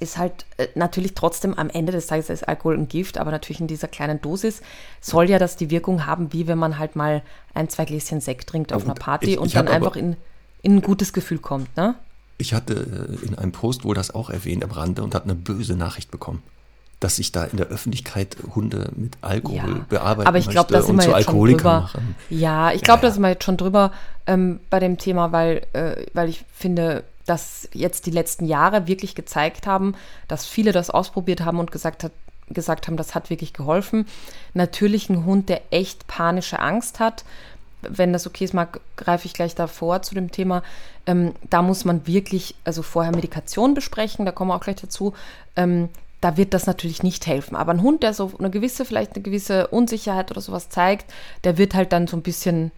ist halt äh, natürlich trotzdem am Ende des Tages ist Alkohol ein Gift, aber natürlich in dieser kleinen Dosis soll ja das die Wirkung haben, wie wenn man halt mal ein, zwei Gläschen Sekt trinkt auf einer Party ich, und ich dann einfach in, in ein gutes Gefühl kommt. Ne? Ich hatte äh, in einem Post wohl das auch erwähnt am Rande und habe eine böse Nachricht bekommen dass sich da in der Öffentlichkeit Hunde mit Alkohol ja, bearbeiten aber ich glaub, möchte und zu Alkoholikern machen. Ja, ich glaube, ja, ja. da sind wir jetzt schon drüber ähm, bei dem Thema, weil, äh, weil ich finde, dass jetzt die letzten Jahre wirklich gezeigt haben, dass viele das ausprobiert haben und gesagt, hat, gesagt haben, das hat wirklich geholfen. Natürlich ein Hund, der echt panische Angst hat, wenn das okay ist, mag, greife ich gleich davor zu dem Thema. Ähm, da muss man wirklich, also vorher Medikation besprechen, da kommen wir auch gleich dazu. Ähm, da wird das natürlich nicht helfen. Aber ein Hund, der so eine gewisse, vielleicht eine gewisse Unsicherheit oder sowas zeigt, der wird halt dann so ein bisschen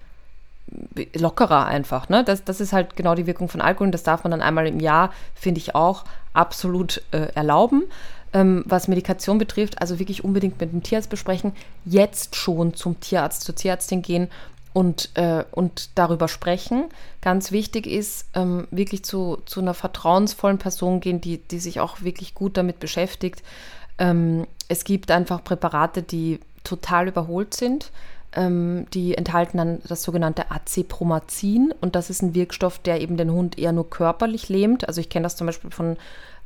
lockerer einfach. Ne? Das, das ist halt genau die Wirkung von Alkohol und das darf man dann einmal im Jahr, finde ich auch, absolut äh, erlauben. Ähm, was Medikation betrifft, also wirklich unbedingt mit dem Tierarzt besprechen, jetzt schon zum Tierarzt, zur Tierärztin gehen und, äh, und darüber sprechen. Ganz wichtig ist, ähm, wirklich zu, zu einer vertrauensvollen Person gehen, die, die sich auch wirklich gut damit beschäftigt. Ähm, es gibt einfach Präparate, die total überholt sind. Ähm, die enthalten dann das sogenannte Acepromazin und das ist ein Wirkstoff, der eben den Hund eher nur körperlich lähmt. Also ich kenne das zum Beispiel von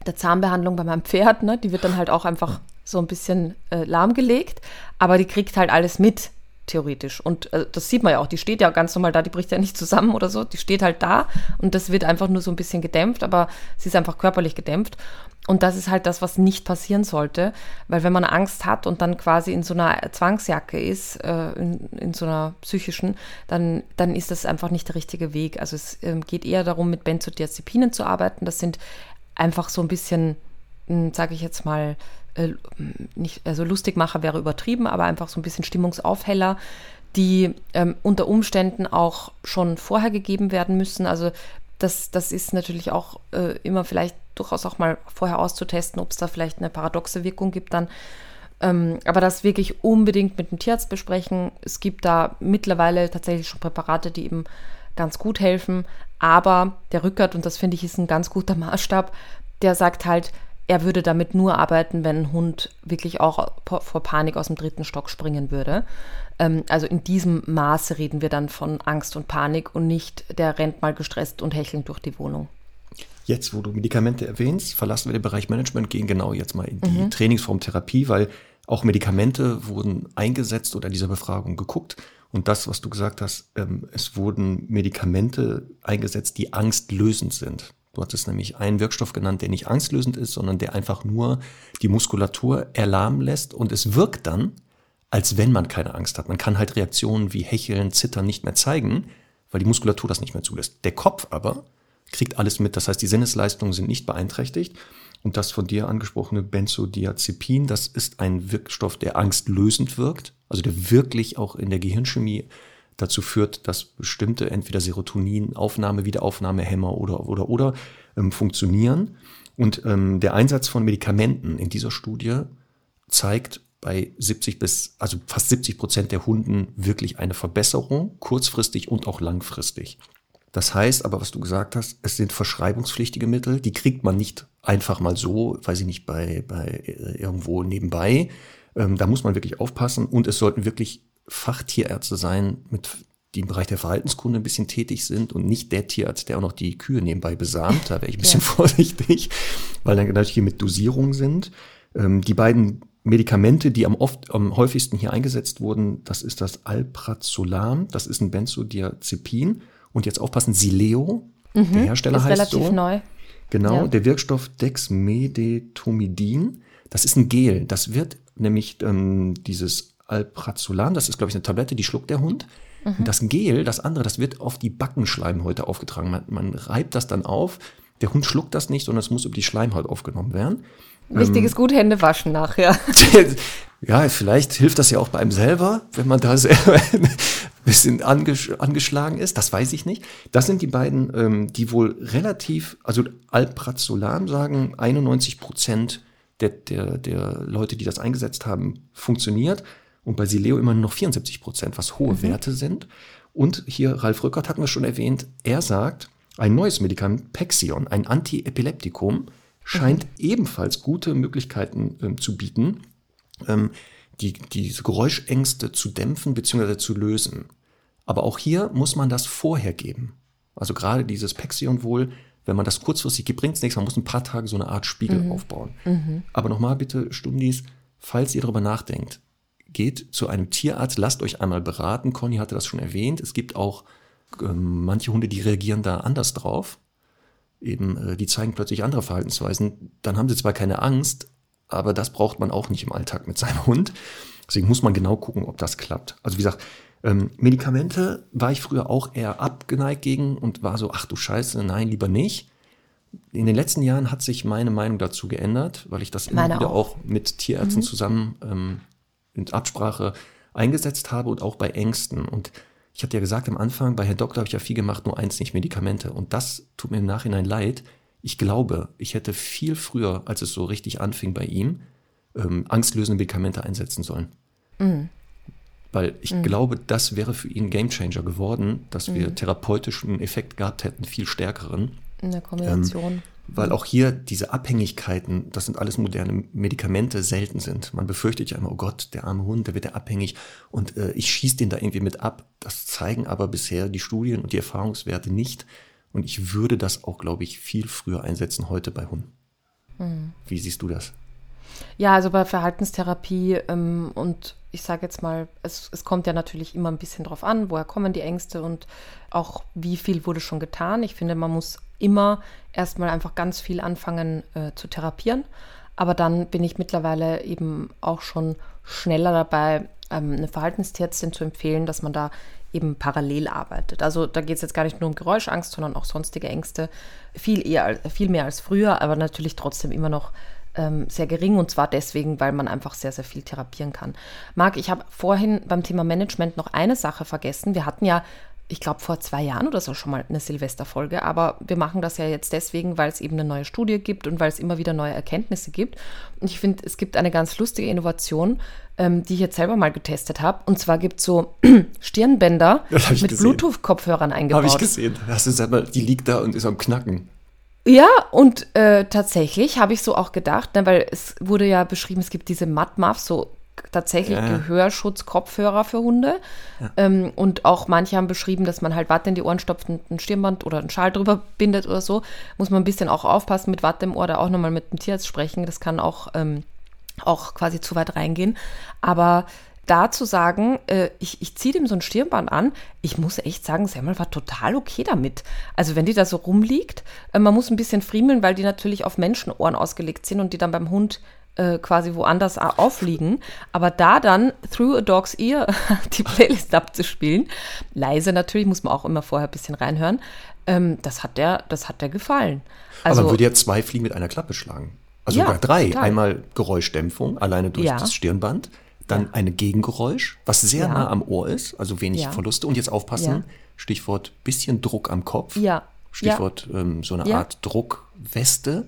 der Zahnbehandlung bei meinem Pferd, ne? die wird dann halt auch einfach so ein bisschen äh, lahmgelegt, aber die kriegt halt alles mit theoretisch. Und äh, das sieht man ja auch, die steht ja ganz normal da, die bricht ja nicht zusammen oder so, die steht halt da und das wird einfach nur so ein bisschen gedämpft, aber sie ist einfach körperlich gedämpft. Und das ist halt das, was nicht passieren sollte, weil wenn man Angst hat und dann quasi in so einer Zwangsjacke ist, äh, in, in, so einer psychischen, dann, dann ist das einfach nicht der richtige Weg. Also es äh, geht eher darum, mit Benzodiazepinen zu arbeiten. Das sind einfach so ein bisschen, hm, sage ich jetzt mal, äh, nicht, also Lustigmacher wäre übertrieben, aber einfach so ein bisschen Stimmungsaufheller, die ähm, unter Umständen auch schon vorher gegeben werden müssen. Also das, das ist natürlich auch äh, immer vielleicht durchaus auch mal vorher auszutesten, ob es da vielleicht eine paradoxe Wirkung gibt dann. Ähm, aber das wirklich unbedingt mit dem Tierarzt besprechen. Es gibt da mittlerweile tatsächlich schon Präparate, die eben ganz gut helfen. Aber der Rückert, und das finde ich ist ein ganz guter *laughs* Maßstab, der sagt halt, er würde damit nur arbeiten, wenn ein Hund wirklich auch vor Panik aus dem dritten Stock springen würde. Ähm, also in diesem Maße reden wir dann von Angst und Panik und nicht, der rennt mal gestresst und hechelnd durch die Wohnung. Jetzt, wo du Medikamente erwähnst, verlassen wir den Bereich Management, gehen genau jetzt mal in die mhm. Trainingsform Therapie, weil auch Medikamente wurden eingesetzt oder in dieser Befragung geguckt. Und das, was du gesagt hast, ähm, es wurden Medikamente eingesetzt, die angstlösend sind. Du hattest nämlich einen Wirkstoff genannt, der nicht angstlösend ist, sondern der einfach nur die Muskulatur erlahmen lässt und es wirkt dann, als wenn man keine Angst hat. Man kann halt Reaktionen wie Hecheln, Zittern nicht mehr zeigen, weil die Muskulatur das nicht mehr zulässt. Der Kopf aber kriegt alles mit. Das heißt, die Sinnesleistungen sind nicht beeinträchtigt. Und das von dir angesprochene Benzodiazepin, das ist ein Wirkstoff, der angstlösend wirkt, also der wirklich auch in der Gehirnchemie dazu führt, dass bestimmte entweder Serotonin, Aufnahme, Wiederaufnahmehämmer oder oder oder ähm, funktionieren. Und ähm, der Einsatz von Medikamenten in dieser Studie zeigt bei 70 bis, also fast 70 Prozent der Hunden wirklich eine Verbesserung, kurzfristig und auch langfristig. Das heißt aber, was du gesagt hast, es sind verschreibungspflichtige Mittel, die kriegt man nicht einfach mal so, weiß ich nicht, bei, bei äh, irgendwo nebenbei. Ähm, da muss man wirklich aufpassen und es sollten wirklich Fachtierärzte sein, mit, die im Bereich der Verhaltenskunde ein bisschen tätig sind und nicht der Tierarzt, der auch noch die Kühe nebenbei besamt. Da wäre ich ein bisschen ja. *laughs* vorsichtig, weil dann natürlich hier mit Dosierung sind. Ähm, die beiden Medikamente, die am, oft, am häufigsten hier eingesetzt wurden, das ist das Alprazolam, das ist ein Benzodiazepin. Und jetzt aufpassen, Sileo, mhm, der Hersteller ist heißt relativ so. neu. Genau, Ja. der Wirkstoff Dexmedetomidin. Das ist ein Gel. Das wird nämlich ähm, dieses Alprazolam, das ist, glaube ich, eine Tablette, die schluckt der Hund. Und das Gel, das andere, das wird auf die Backenschleimhäute aufgetragen. Man, man reibt das dann auf. Der Hund schluckt das nicht, sondern es muss über die Schleimhaut aufgenommen werden. Wichtig ist gut Hände waschen nachher. *laughs* Ja, vielleicht hilft das ja auch bei einem selber, wenn man da selber *laughs* ein bisschen angesch angeschlagen ist. Das weiß ich nicht. Das sind die beiden, ähm, die wohl relativ, also Alprazolam sagen 91 Prozent der, der, der Leute, die das eingesetzt haben, funktioniert. Und bei Sileo immer nur noch 74 Prozent, was hohe Werte sind. Und hier Ralf Rückert hatten wir schon erwähnt. Er sagt, ein neues Medikament, Pexion, ein Antiepileptikum, scheint ebenfalls gute Möglichkeiten ähm, zu bieten, ähm, die, diese Geräuschängste zu dämpfen bzw. zu lösen. Aber auch hier muss man das vorher geben. Also gerade dieses Pexion wohl, wenn man das kurzfristig gibt, bringt es nichts. Man muss ein paar Tage so eine Art Spiegel aufbauen. Aber nochmal bitte, Stundis, falls ihr darüber nachdenkt, geht zu einem Tierarzt, lasst euch einmal beraten. Conny hatte das schon erwähnt. Es gibt auch ähm, manche Hunde, die reagieren da anders drauf. Eben, äh, die zeigen plötzlich andere Verhaltensweisen. Dann haben sie zwar keine Angst, aber das braucht man auch nicht im Alltag mit *laughs* seinem Hund. Deswegen muss man genau gucken, ob das klappt. Also wie gesagt, ähm, Medikamente war ich früher auch eher abgeneigt gegen und war so, ach du Scheiße, nein, lieber nicht. In den letzten Jahren hat sich meine Meinung dazu geändert, weil ich das immer Meine wieder auch. auch mit Tierärzten zusammen ähm, in Absprache eingesetzt habe und auch bei Ängsten. Und ich hatte ja gesagt am Anfang, bei Herrn Doktor habe ich ja viel gemacht, nur eins nicht Medikamente. Und das tut mir im Nachhinein leid. Ich glaube, ich hätte viel früher, als es so richtig anfing bei ihm, ähm, angstlösende Medikamente einsetzen sollen. Weil ich glaube, das wäre für ihn ein Gamechanger geworden, dass wir therapeutischen Effekt gehabt hätten, viel stärkeren. In der Kombination. Weil auch hier diese Abhängigkeiten, das sind alles moderne Medikamente, selten sind. Man befürchtet ja immer, oh Gott, der arme Hund, der wird ja abhängig und äh, ich schieße den da irgendwie mit ab. Das zeigen aber bisher die Studien und die Erfahrungswerte nicht. Und ich würde das auch, glaube ich, viel früher einsetzen heute bei Hunden. Wie siehst du das? Ja, also bei Verhaltenstherapie ähm, und ich sage jetzt mal, es, es kommt ja natürlich immer ein bisschen drauf an, woher kommen die Ängste und auch wie viel wurde schon getan. Ich finde, man muss immer erstmal einfach ganz viel anfangen äh, zu therapieren. Aber dann bin ich mittlerweile eben auch schon schneller dabei, ähm, eine Verhaltenstierärztin zu empfehlen, dass man da eben parallel arbeitet. Also da geht es jetzt gar nicht nur um Geräuschangst, sondern auch sonstige Ängste. Viel eher, viel mehr als früher, aber natürlich trotzdem immer noch ähm, sehr gering und zwar deswegen, weil man einfach sehr, sehr viel therapieren kann. Marc, ich habe vorhin beim Thema Management noch eine Sache vergessen. Wir hatten ja, ich glaube, vor zwei Jahren oder so schon mal eine Silvesterfolge, aber wir machen das ja jetzt deswegen, weil es eben eine neue Studie gibt und weil es immer wieder neue Erkenntnisse gibt. Und ich finde, es gibt eine ganz lustige Innovation, ähm, die ich jetzt selber mal getestet habe. Und zwar gibt es so *clears throat* Stirnbänder Das mit. Bluetooth-Kopfhörern eingebaut. Habe ich gesehen. Du sag mal, die liegt da und ist am Knacken. Ja, und äh, tatsächlich habe ich so auch gedacht, ne, weil es wurde ja beschrieben, es gibt diese Mud-Muffs, so tatsächlich Ja. Gehörschutz-Kopfhörer für Hunde. Ähm, und auch manche haben beschrieben, dass man halt Watte in die Ohren stopft, und ein Stirnband oder einen Schal drüber *laughs* bindet oder so. Muss man ein bisschen auch aufpassen mit Watte im Ohr, da auch nochmal mit dem Tierarzt sprechen. Das kann auch, ähm, auch quasi zu weit reingehen. Aber da zu sagen, äh, ich, ich ziehe dem so ein Stirnband an, ich muss echt sagen, Semmel war total okay damit. Also wenn die da so rumliegt, äh, man muss ein bisschen friemeln, weil die natürlich auf Menschenohren ausgelegt sind und die dann beim Hund äh, quasi woanders aufliegen. Aber da dann Through a Dog's Ear *laughs* die Playlist abzuspielen, leise natürlich, muss man auch immer vorher ein bisschen reinhören, ähm, das hat der, das hat der gefallen. Aber Also man würde ja zwei Fliegen mit einer Klappe schlagen. Also Ja, sogar drei. total. Einmal Geräuschdämpfung, alleine durch Ja. das Stirnband. Dann eine Gegengeräusch, was sehr Ja. nah am Ohr ist, also wenig Ja. Verluste. Und jetzt aufpassen, Ja. Stichwort bisschen Druck am Kopf. Ja. Stichwort ähm, so eine Ja. Mhm. Art Druckweste.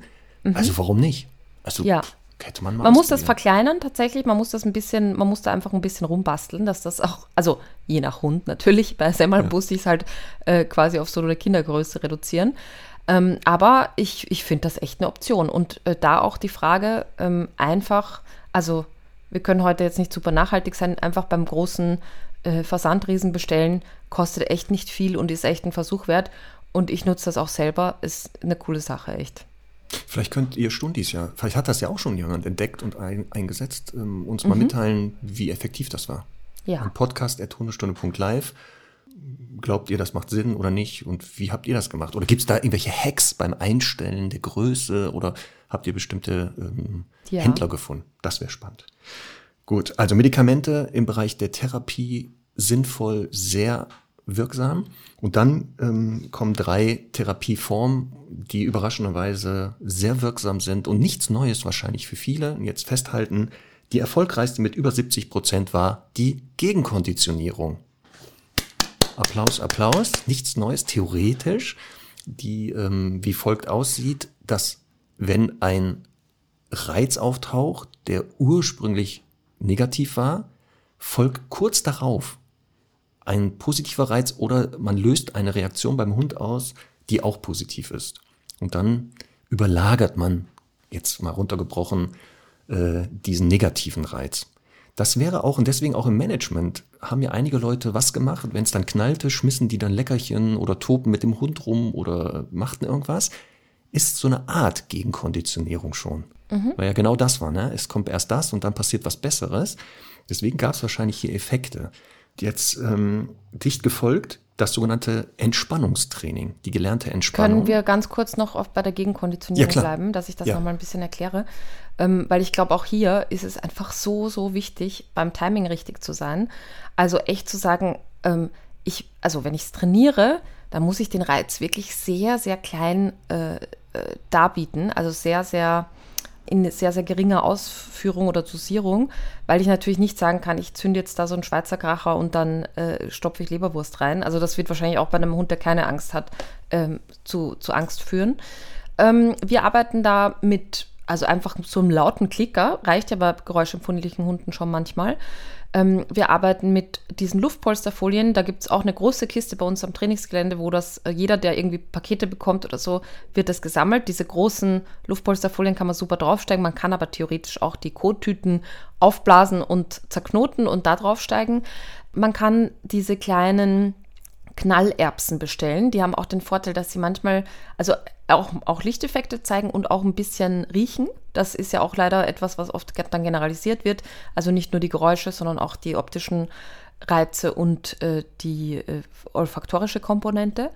Also warum nicht? Also Ja. Hätte man mal Man muss das verkleinern tatsächlich, man muss das ein bisschen, man muss da einfach ein bisschen rumbasteln, dass das auch, also je nach Hund natürlich, bei Semmel muss ich es halt äh, quasi auf so eine Kindergröße reduzieren. Ähm, aber ich, ich finde das echt eine Option. Und äh, da auch die Frage, ähm, einfach, also wir können heute jetzt nicht super nachhaltig sein, einfach beim großen äh, Versandriesen bestellen, kostet echt nicht viel und ist echt ein Versuch wert. Und ich nutze das auch selber, ist eine coole Sache, echt. Vielleicht könnt ihr Stundis ja, vielleicht hat das ja auch schon jemand entdeckt und ein, eingesetzt, ähm, uns Mhm. mal mitteilen, wie effektiv das war. Ja. Ein Podcast at hundestunde.live. Glaubt ihr, das macht Sinn oder nicht? Und wie habt ihr das gemacht? Oder gibt es da irgendwelche Hacks beim Einstellen der Größe oder habt ihr bestimmte ähm, ja. Händler gefunden? Das wäre spannend. Gut, also Medikamente im Bereich der Therapie sinnvoll, sehr wirksam. Und dann ähm, kommen drei Therapieformen, die überraschenderweise sehr wirksam sind und nichts Neues wahrscheinlich für viele. Jetzt festhalten, die erfolgreichste mit über 70 Prozent war die Gegenkonditionierung. Applaus, Applaus. Nichts Neues, theoretisch, die ähm, wie folgt aussieht, dass wenn ein Reiz auftaucht, der ursprünglich negativ war, folgt kurz darauf ein positiver Reiz oder man löst eine Reaktion beim Hund aus, die auch positiv ist. Und dann überlagert man, jetzt mal runtergebrochen, äh, diesen negativen Reiz. Das wäre auch, und deswegen auch im Management, haben ja einige Leute was gemacht, wenn es dann knallte, schmissen die dann Leckerchen oder toben mit dem Hund rum oder machten irgendwas. Ist so eine Art Gegenkonditionierung schon. Mhm. Weil ja genau das war, ne? Es kommt erst das und dann passiert was Besseres. Deswegen gab es wahrscheinlich hier Effekte jetzt ähm, dicht gefolgt das sogenannte Entspannungstraining, die gelernte Entspannung. Können wir ganz kurz noch oft bei der Gegenkonditionierung ja, bleiben, dass ich das ja. nochmal ein bisschen erkläre? Ähm, weil ich glaube, auch hier ist es einfach so, so wichtig, beim Timing richtig zu sein. Also echt zu sagen, ähm, ich, also wenn ich es trainiere, dann muss ich den Reiz wirklich sehr, sehr klein äh, äh, darbieten. Also sehr, sehr in sehr, sehr geringer Ausführung oder Dosierung, weil ich natürlich nicht sagen kann, ich zünde jetzt da so einen Schweizer Kracher und dann äh, stopfe ich Leberwurst rein. Also das wird wahrscheinlich auch bei einem Hund, der keine Angst hat, ähm, zu, zu Angst führen. Ähm, wir arbeiten da mit, also einfach so einem lauten Klicker, reicht ja bei geräuschempfindlichen Hunden schon manchmal. Ähm, wir arbeiten mit diesen Luftpolsterfolien. Da gibt es auch eine große Kiste bei uns am Trainingsgelände, wo das äh, jeder, der irgendwie Pakete bekommt oder so, wird das gesammelt. Diese großen Luftpolsterfolien kann man super draufsteigen. Man kann aber theoretisch auch die Kottüten aufblasen und zerknoten und da draufsteigen. Man kann diese kleinen Knallerbsen bestellen. Die haben auch den Vorteil, dass sie manchmal, also auch, auch Lichteffekte zeigen und auch ein bisschen riechen. Das ist ja auch leider etwas, was oft dann generalisiert wird. Also nicht nur die Geräusche, sondern auch die optischen Reize und äh, die äh, olfaktorische Komponente.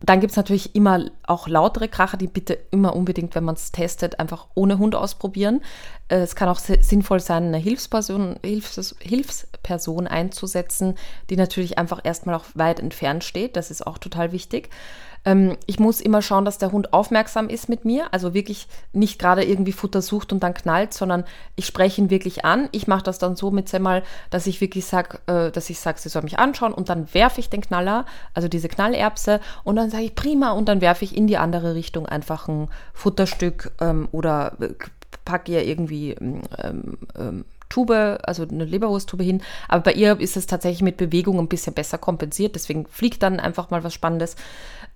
Dann gibt es natürlich immer auch lautere Kracher, die bitte immer unbedingt, wenn man es testet, einfach ohne Hund ausprobieren. Äh, es kann auch sinnvoll sein, eine Hilfsperson, Hilfs Hilfsperson einzusetzen, die natürlich einfach erstmal auch weit entfernt steht. Das ist auch total wichtig. Ähm, ich muss immer schauen, dass der Hund aufmerksam ist mit mir, also wirklich nicht gerade irgendwie Futter sucht und dann knallt, sondern ich spreche ihn wirklich an. Ich mache das dann so mit Semmel, dass ich wirklich sage, äh, dass ich sage, sie soll mich anschauen und dann werfe ich den Knaller, also diese Knallerbse und dann sage ich prima und dann werfe ich in die andere Richtung einfach ein Futterstück ähm, oder äh, packe ihr irgendwie ähm, ähm, Tube, also eine Leberwursttube hin. Aber bei ihr ist es tatsächlich mit Bewegung ein bisschen besser kompensiert. Deswegen fliegt dann einfach mal was Spannendes.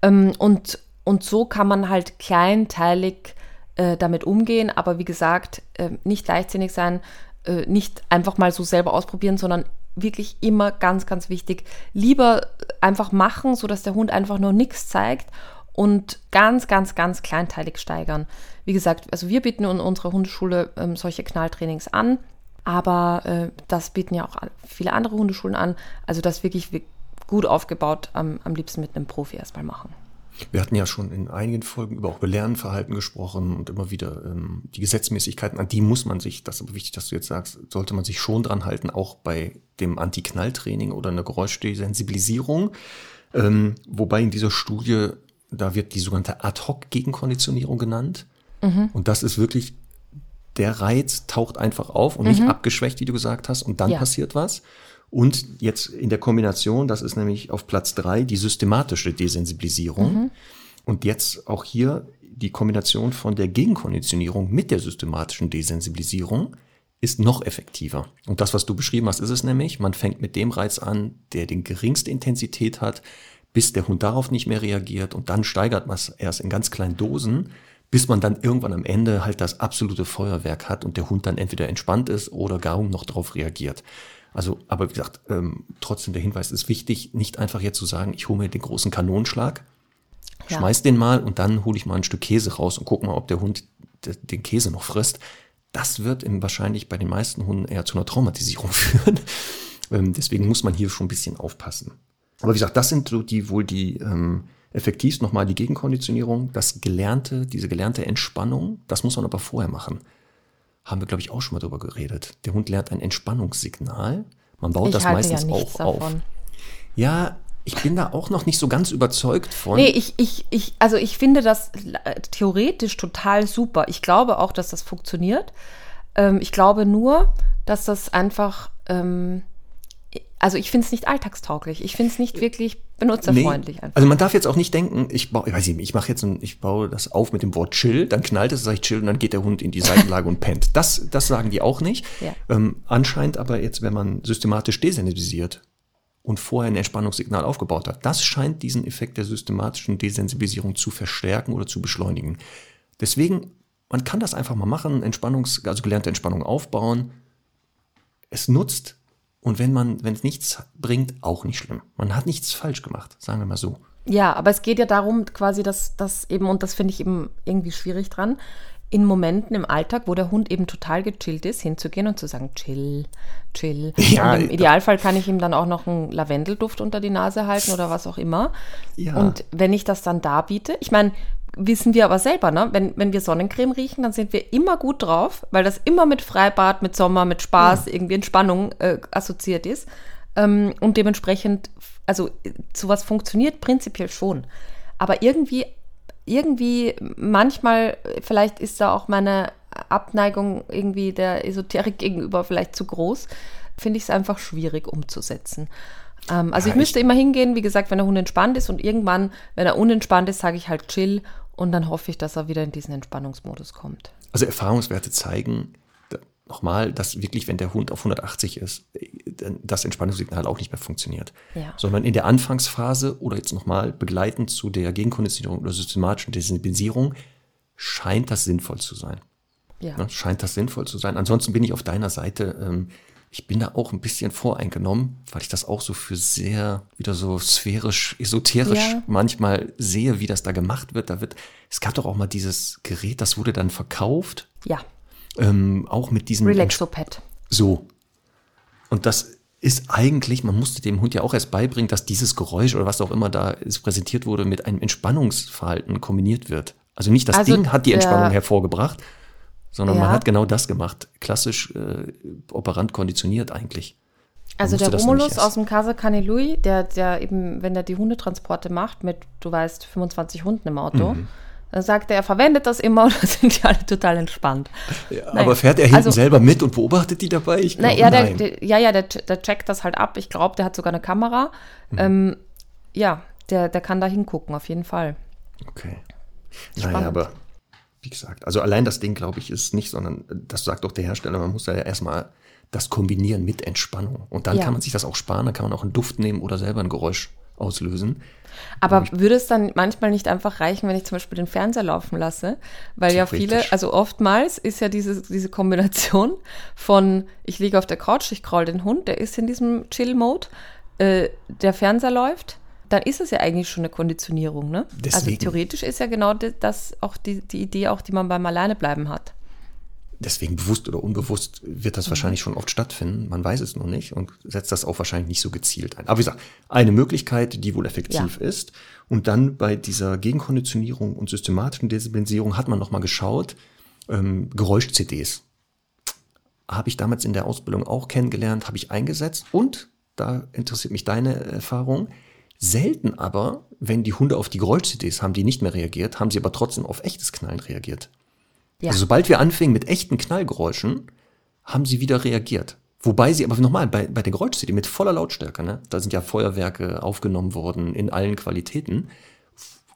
Ähm, und, und so kann man halt kleinteilig äh, damit umgehen. Aber wie gesagt, äh, nicht leichtsinnig sein, äh, nicht einfach mal so selber ausprobieren, sondern wirklich immer ganz, ganz wichtig. Lieber einfach machen, sodass der Hund einfach nur nichts zeigt und ganz, ganz, ganz kleinteilig steigern. Wie gesagt, also wir bieten in unserer Hundeschule ähm, solche Knalltrainings an. Aber äh, das bieten ja auch viele andere Hundeschulen an. Also das wirklich gut aufgebaut am, am liebsten mit einem Profi erstmal machen. Wir hatten ja schon in einigen Folgen über auch über Lernverhalten gesprochen und immer wieder ähm, die Gesetzmäßigkeiten, an die muss man sich, das ist aber wichtig, dass du jetzt sagst, sollte man sich schon dran halten, auch bei dem Anti-Knall-Training oder einer Geräuschdesensibilisierung. Ähm, wobei in dieser Studie, da wird die sogenannte Ad-Hoc-Gegenkonditionierung genannt. Mhm. Und das ist wirklich der Reiz taucht einfach auf und mhm. nicht abgeschwächt, wie du gesagt hast, und dann ja. passiert was. Und jetzt in der Kombination, das ist nämlich auf Platz drei, die systematische Desensibilisierung. Mhm. Und jetzt auch hier die Kombination von der Gegenkonditionierung mit der systematischen Desensibilisierung ist noch effektiver. Und das, was du beschrieben hast, ist es nämlich, man fängt mit dem Reiz an, der den geringste Intensität hat, bis der Hund darauf nicht mehr reagiert und dann steigert man es erst in ganz kleinen Dosen bis man dann irgendwann am Ende halt das absolute Feuerwerk hat und der Hund dann entweder entspannt ist oder gar noch darauf reagiert. Also, aber wie gesagt, ähm, trotzdem der Hinweis ist wichtig, nicht einfach jetzt zu sagen, ich hole mir den großen Kanonenschlag, ja. schmeiß den mal und dann hole ich mal ein Stück Käse raus und guck mal, ob der Hund den Käse noch frisst. Das wird im, wahrscheinlich bei den meisten Hunden eher zu einer Traumatisierung *laughs* führen. ähm, deswegen muss man hier schon ein bisschen aufpassen. Aber wie gesagt, das sind so die wohl die ähm, effektivst nochmal die Gegenkonditionierung, das gelernte, diese gelernte Entspannung, das muss man aber vorher machen. Haben wir, glaube ich, auch schon mal drüber geredet. Der Hund lernt ein Entspannungssignal. Man baut Ich das meistens ja auch auf. davon. Ja, ich bin da auch noch nicht so ganz überzeugt von. Nee, ich, ich, ich, also ich finde das äh, theoretisch total super. Ich glaube auch, dass das funktioniert. Ähm, ich glaube nur, dass das einfach, ähm, also ich finde es nicht alltagstauglich. Ich finde es nicht wirklich benutzerfreundlich Nee. Also man darf jetzt auch nicht denken, ich baue, ich weiß nicht, ich mache jetzt ein, ich baue das auf mit dem Wort chill, dann knallt es, sage ich chill und dann geht der Hund in die Seitenlage und pennt. Das, das sagen die auch nicht. Ja. Ähm, anscheinend aber jetzt, wenn man systematisch desensibilisiert und vorher ein Entspannungssignal aufgebaut hat, das scheint diesen Effekt der systematischen Desensibilisierung zu verstärken oder zu beschleunigen. Deswegen, man kann das einfach mal machen, Entspannungs, also gelernte Entspannung aufbauen. Es nutzt und wenn man, wenn es nichts bringt, auch nicht schlimm. Man hat nichts falsch gemacht, sagen wir mal so. Ja, aber es geht ja darum, quasi, dass das eben, und das finde ich eben irgendwie schwierig dran, in Momenten im Alltag, wo der Hund eben total gechillt ist, hinzugehen und zu sagen, chill, chill. *laughs* Ja, und im Idealfall kann ich ihm dann auch noch einen Lavendelduft unter die Nase halten oder was auch immer. Ja. Und wenn ich das dann darbiete, ich meine, wissen wir aber selber, ne? wenn, wenn wir Sonnencreme riechen, dann sind wir immer gut drauf, weil das immer mit Freibad, mit Sommer, mit Spaß, irgendwie Entspannung äh, assoziiert ist. Ähm, und dementsprechend, also sowas funktioniert prinzipiell schon. Aber irgendwie, irgendwie, manchmal, vielleicht ist da auch meine Abneigung irgendwie der Esoterik gegenüber vielleicht zu groß, finde ich es einfach schwierig umzusetzen. Ähm, also Ja, ich müsste immer hingehen, wie gesagt, wenn der Hund entspannt ist und irgendwann, wenn er unentspannt ist, sage ich halt chill und dann hoffe ich, dass er wieder in diesen Entspannungsmodus kommt. Also Erfahrungswerte zeigen nochmal, dass wirklich, wenn der Hund auf 180 ist, das Entspannungssignal auch nicht mehr funktioniert. Ja. Sondern in der Anfangsphase oder jetzt nochmal begleitend zu der Gegenkonditionierung oder systematischen Desensibilisierung scheint das sinnvoll zu sein. Ja. Ne? Scheint das sinnvoll zu sein. Ansonsten bin ich auf deiner Seite. Ähm, ich bin da auch ein bisschen voreingenommen, weil ich das auch so für sehr wieder so sphärisch, esoterisch Ja. manchmal sehe, wie das da gemacht wird. Da wird, es gab doch auch mal dieses Gerät, das wurde dann verkauft, Ja, ähm, auch mit diesem Relaxopad. so. Und das ist eigentlich, man musste dem Hund ja auch erst beibringen, dass dieses Geräusch oder was auch immer da ist, präsentiert wurde, mit einem Entspannungsverhalten kombiniert wird. Also nicht das Also Ding hat die Entspannung hervorgebracht, sondern man Ja. hat genau das gemacht. Klassisch äh, operant konditioniert eigentlich. Man Also der Romulus aus dem Casa Canelui, der, der eben, wenn er die Hundetransporte macht mit, du weißt, 25 Hunden im Auto, Mhm. dann sagt er, er verwendet das immer *laughs* und dann sind die alle total entspannt. Ja, aber fährt er hinten Also- selber mit und beobachtet die dabei? Ich Na, glaube, ja, der, nein. der, ja, ja, der, der checkt das halt ab. Ich glaube, der hat sogar eine Kamera. Mhm. Ähm, ja, der, der kann da hingucken, auf jeden Fall. Okay. Spannend. Naja, aber wie gesagt, also allein das Ding, glaube ich, ist nicht, sondern das sagt auch der Hersteller, man muss ja erstmal das kombinieren mit Entspannung. Und dann Ja. kann man sich das auch sparen, dann kann man auch einen Duft nehmen oder selber ein Geräusch auslösen. Aber würde es dann manchmal nicht einfach reichen, wenn ich zum Beispiel den Fernseher laufen lasse? Weil ja viele, also oftmals ist ja diese, diese Kombination von, ich liege auf der Couch, ich kraul den Hund, der ist in diesem Chill-Mode, äh, der Fernseher läuft, dann ist es ja eigentlich schon eine Konditionierung, ne? Also Deswegen. theoretisch ist ja genau das, auch die, die Idee, auch die man beim Alleinebleiben hat. Deswegen bewusst oder unbewusst wird das wahrscheinlich schon oft stattfinden. Man weiß es noch nicht und setzt das auch wahrscheinlich nicht so gezielt ein. Aber wie gesagt, eine Möglichkeit, die wohl effektiv ist. Und dann bei dieser Gegenkonditionierung und systematischen Desensibilisierung hat man nochmal geschaut, ähm, Geräusch-CDs. Habe ich damals in der Ausbildung auch kennengelernt, habe ich eingesetzt und da interessiert mich deine Erfahrung. Selten aber, wenn die Hunde auf die Geräusch-CDs haben, die nicht mehr reagiert, haben sie aber trotzdem auf echtes Knallen reagiert. Ja. Also sobald wir anfingen mit echten Knallgeräuschen, haben sie wieder reagiert. Wobei sie aber nochmal bei, bei der Geräusch-CD mit voller Lautstärke, ne, da sind ja Feuerwerke aufgenommen worden in allen Qualitäten,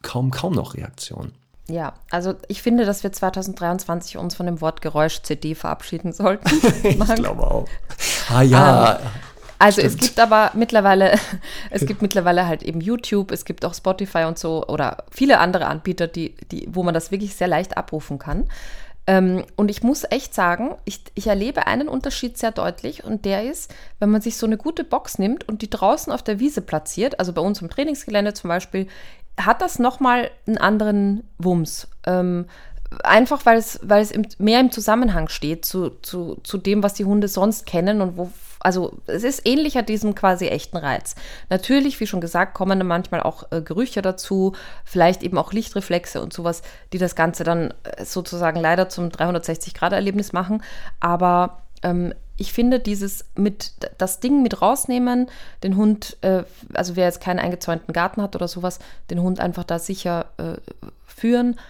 kaum, kaum noch Reaktion. Ja, also ich finde, dass wir 2023 uns von dem Wort Geräusch-CD verabschieden sollten. *laughs* Ich glaube auch. Ah ja, Also es Stimmt. gibt aber mittlerweile, *laughs* es gibt mittlerweile halt eben YouTube, es gibt auch Spotify und so oder viele andere Anbieter, die, die, wo man das wirklich sehr leicht abrufen kann. Ähm, und ich muss echt sagen, ich, ich erlebe einen Unterschied sehr deutlich und der ist, wenn man sich so eine gute Box nimmt und die draußen auf der Wiese platziert, also bei uns im Trainingsgelände zum Beispiel, hat das nochmal einen anderen Wumms. Ähm, einfach weil es, weil es im, mehr im Zusammenhang steht zu, zu, zu dem, was die Hunde sonst kennen und wo also es ist ähnlicher diesem quasi echten Reiz. Natürlich, wie schon gesagt, kommen dann manchmal auch äh, Gerüche dazu, vielleicht eben auch Lichtreflexe und sowas, die das Ganze dann äh, sozusagen leider zum 360-Grad-Erlebnis machen. Aber ähm, ich finde, dieses mit das Ding mit rausnehmen, den Hund, äh, also wer jetzt keinen eingezäunten Garten hat oder sowas, den Hund einfach da sicher äh, führen,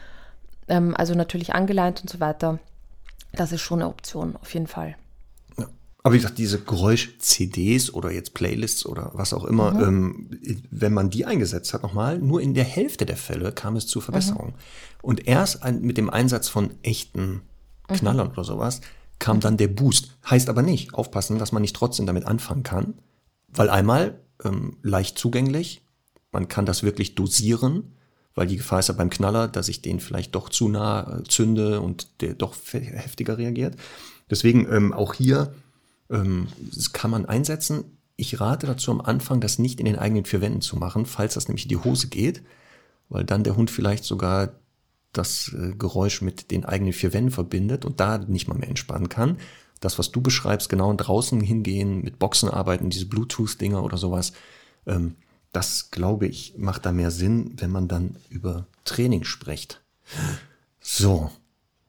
ähm, also natürlich angeleint und so weiter, das ist schon eine Option, auf jeden Fall. Aber wie gesagt, diese Geräusch-CDs oder jetzt Playlists oder was auch immer, mhm. ähm, wenn man die eingesetzt hat, nochmal, nur in der Hälfte der Fälle kam es zu Verbesserungen. Mhm. Und erst ein, mit dem Einsatz von echten mhm. Knallern mhm. oder sowas, kam dann der Boost. Heißt aber nicht, aufpassen, dass man nicht trotzdem damit anfangen kann, weil einmal ähm, leicht zugänglich, man kann das wirklich dosieren, weil die Gefahr ist ja beim Knaller, dass ich den vielleicht doch zu nah äh, zünde und der doch heftiger reagiert. Deswegen ähm, auch hier ähm, kann man einsetzen. Ich rate dazu am Anfang, das nicht in den eigenen vier Wänden zu machen, falls das nämlich in die Hose geht, weil dann der Hund vielleicht sogar das äh, Geräusch mit den eigenen vier Wänden verbindet und da nicht mal mehr entspannen kann. Das, was du beschreibst, genau draußen hingehen, mit Boxen arbeiten, diese Bluetooth-Dinger oder sowas, ähm, das glaube ich, macht da mehr Sinn, wenn man dann über Training spricht. So,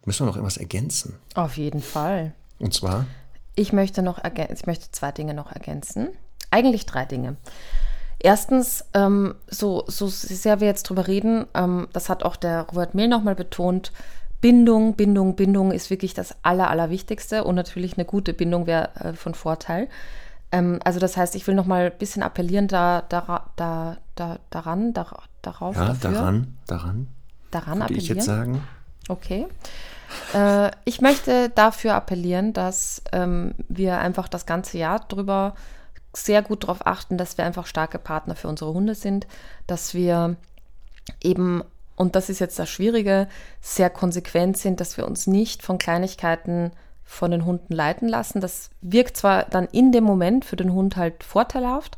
müssen wir noch irgendwas ergänzen? Auf jeden Fall. Und zwar? Ich möchte noch ich möchte zwei Dinge noch ergänzen. Eigentlich drei Dinge. Erstens, ähm, so, so sehr wir jetzt drüber reden, ähm, das hat auch der Robert Mehl nochmal betont, Bindung, Bindung, Bindung ist wirklich das Aller, Allerwichtigste und natürlich eine gute Bindung wäre äh, von Vorteil. Ähm, also das heißt, ich will nochmal ein bisschen appellieren da, da, da, da, daran, da, darauf. Ja, dafür. daran, daran. Daran appellieren. ich jetzt sagen. Okay. Äh, ich möchte dafür appellieren, dass ähm, wir einfach das ganze Jahr drüber sehr gut darauf achten, dass wir einfach starke Partner für unsere Hunde sind, dass wir eben, und das ist jetzt das Schwierige, sehr konsequent sind, dass wir uns nicht von Kleinigkeiten von den Hunden leiten lassen. Das wirkt zwar dann in dem Moment für den Hund halt vorteilhaft,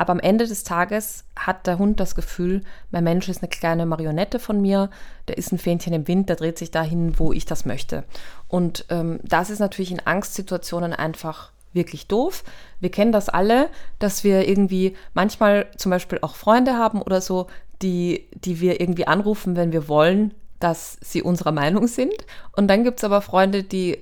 aber am Ende des Tages hat der Hund das Gefühl, mein Mensch ist eine kleine Marionette von mir, der ist ein Fähnchen im Wind, der dreht sich dahin, wo ich das möchte. Und ähm, das ist natürlich in Angstsituationen einfach wirklich doof. Wir kennen das alle, dass wir irgendwie manchmal zum Beispiel auch Freunde haben oder so, die, die wir irgendwie anrufen, wenn wir wollen, dass sie unserer Meinung sind. Und dann gibt es aber Freunde, die,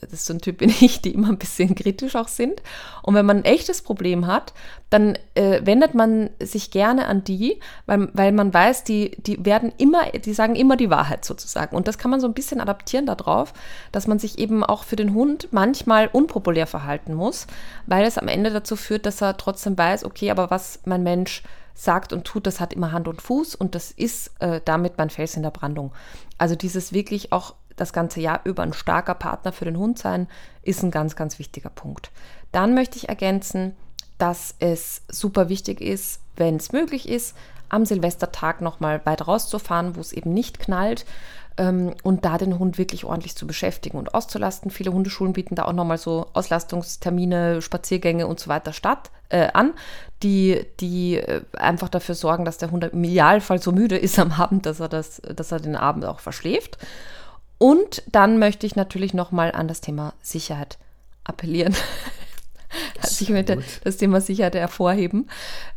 das ist so ein Typ bin *laughs* ich, die immer ein bisschen kritisch auch sind. Und wenn man ein echtes Problem hat, dann äh, wendet man sich gerne an die, weil, weil man weiß, die, die werden immer, die sagen immer die Wahrheit sozusagen. Und das kann man so ein bisschen adaptieren darauf, dass man sich eben auch für den Hund manchmal unpopulär verhalten muss, weil es am Ende dazu führt, dass er trotzdem weiß, okay, aber was mein Mensch sagt und tut, das hat immer Hand und Fuß und das ist äh, damit mein Fels in der Brandung. Also dieses wirklich auch das ganze Jahr über ein starker Partner für den Hund sein, ist ein ganz, ganz wichtiger Punkt. Dann möchte ich ergänzen, dass es super wichtig ist, wenn es möglich ist, am Silvestertag nochmal weit rauszufahren, wo es eben nicht knallt ähm, und da den Hund wirklich ordentlich zu beschäftigen und auszulasten. Viele Hundeschulen bieten da auch nochmal so Auslastungstermine, Spaziergänge und so weiter statt, äh, an, die, die äh, einfach dafür sorgen, dass der Hund im Idealfall so müde ist am Abend, dass er, das, dass er den Abend auch verschläft. Und dann möchte ich natürlich nochmal an das Thema Sicherheit appellieren. also ich möchte das Thema Sicherheit hervorheben.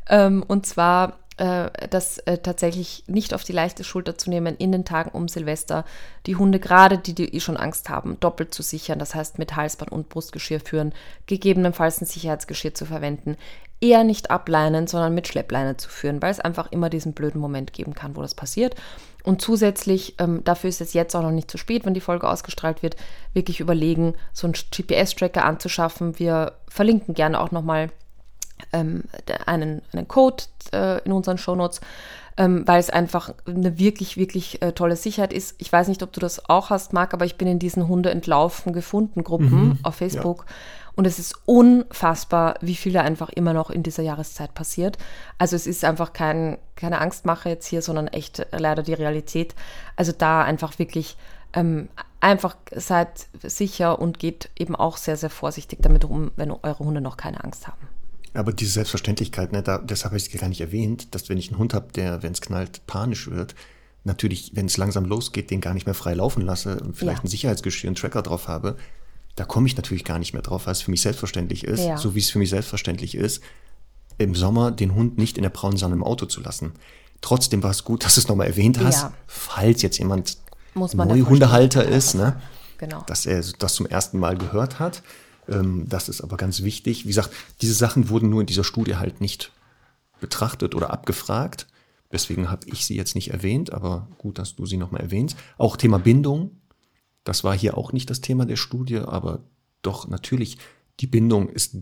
Ähm, und zwar äh, das äh, tatsächlich nicht auf die leichte Schulter zu nehmen, in den Tagen um Silvester die Hunde, gerade die, die eh schon Angst haben, doppelt zu sichern. Das heißt, mit Halsband und Brustgeschirr führen, gegebenenfalls ein Sicherheitsgeschirr zu verwenden. Eher nicht ableinen, sondern mit Schleppleine zu führen, weil es einfach immer diesen blöden Moment geben kann, wo das passiert. Und zusätzlich, ähm, dafür ist es jetzt auch noch nicht zu spät, wenn die Folge ausgestrahlt wird, wirklich überlegen, so einen GPS-Tracker anzuschaffen. Wir verlinken gerne auch nochmal ähm, einen, einen Code äh, in unseren Shownotes, ähm, weil es einfach eine wirklich, wirklich äh, tolle Sicherheit ist. Ich weiß nicht, ob du das auch hast, Marc, aber ich bin in diesen Hunde entlaufen gefunden Gruppen mhm, auf Facebook. Ja. Und es ist unfassbar, wie viel da einfach immer noch in dieser Jahreszeit passiert. Also es ist einfach kein, keine Angstmache jetzt hier, sondern echt leider die Realität. Also da einfach wirklich ähm, einfach seid sicher und geht eben auch sehr, sehr vorsichtig damit um, wenn eure Hunde noch keine Angst haben. Aber diese Selbstverständlichkeit, ne, da, deshalb habe ich es gar nicht erwähnt, dass wenn ich einen Hund habe, der, wenn es knallt, panisch wird, natürlich, wenn es langsam losgeht, den gar nicht mehr frei laufen lasse und vielleicht ja. ein Sicherheitsgeschirr, einen Tracker drauf habe, da komme ich natürlich gar nicht mehr drauf, weil es für mich selbstverständlich ist, Ja. so wie es für mich selbstverständlich ist, im Sommer den Hund nicht in der braunen Sonne im Auto zu lassen. Trotzdem war es gut, *laughs* dass du es nochmal erwähnt hast, Ja. falls jetzt jemand Muss man neu der Hundehalter Vollständigkeit ist, ne? Genau. dass er das zum ersten Mal gehört hat. Ähm, das ist aber ganz wichtig. Wie gesagt, diese Sachen wurden nur in dieser Studie halt nicht betrachtet oder abgefragt. Deswegen habe ich sie jetzt nicht erwähnt, aber gut, dass du sie nochmal erwähnst. Auch Thema Bindung, das war hier auch nicht das Thema der Studie, aber doch natürlich, die Bindung ist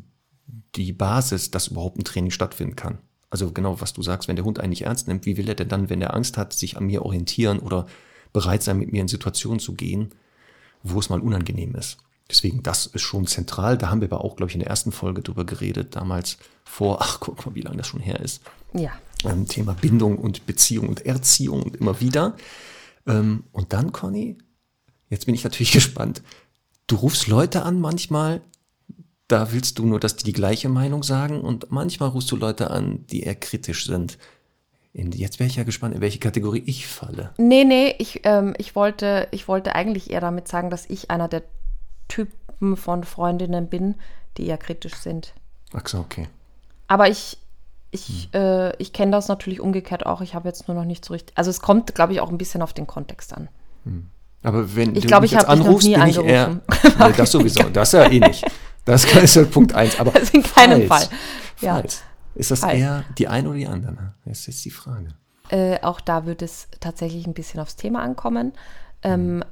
die Basis, dass überhaupt ein Training stattfinden kann. Also genau, was du sagst, wenn der Hund eigentlich ernst nimmt, wie will er denn dann, wenn er Angst hat, sich an mir orientieren oder bereit sein, mit mir in Situationen zu gehen, wo es mal unangenehm ist. Deswegen, das ist schon zentral. Da haben wir aber auch, glaube ich, in der ersten Folge drüber geredet, damals vor, ach, guck mal, wie lange das schon her ist. Ja. Ähm, Thema Bindung und Beziehung und Erziehung und immer wieder. Ähm, und dann, Conny, jetzt bin ich natürlich *laughs* gespannt. Du rufst Leute an manchmal, da willst du nur, dass die die gleiche Meinung sagen und manchmal rufst du Leute an, die eher kritisch sind. In, jetzt wäre ich ja gespannt, in welche Kategorie ich falle. Nee, nee, ich, ähm, ich, wollte, ich wollte eigentlich eher damit sagen, dass ich einer der Typen von Freundinnen bin, die eher kritisch sind. Ach so, okay. Aber ich, ich, äh, ich kenne das natürlich umgekehrt auch. Ich habe jetzt nur noch nicht so richtig. Also es kommt, glaube ich, auch ein bisschen auf den Kontext an. Aber wenn Ich du glaube, mich ich jetzt anrufst, nie bin ich eher. angerufen. *laughs* Nee, das sowieso. Das ja eh nicht. Das ist ja Punkt eins. Aber Also in keinem falls, Fall. Ja. Falls, ist das Falls. eher die eine oder die andere? Das ist jetzt die Frage. Äh, auch da wird es tatsächlich ein bisschen aufs Thema ankommen. Ähm,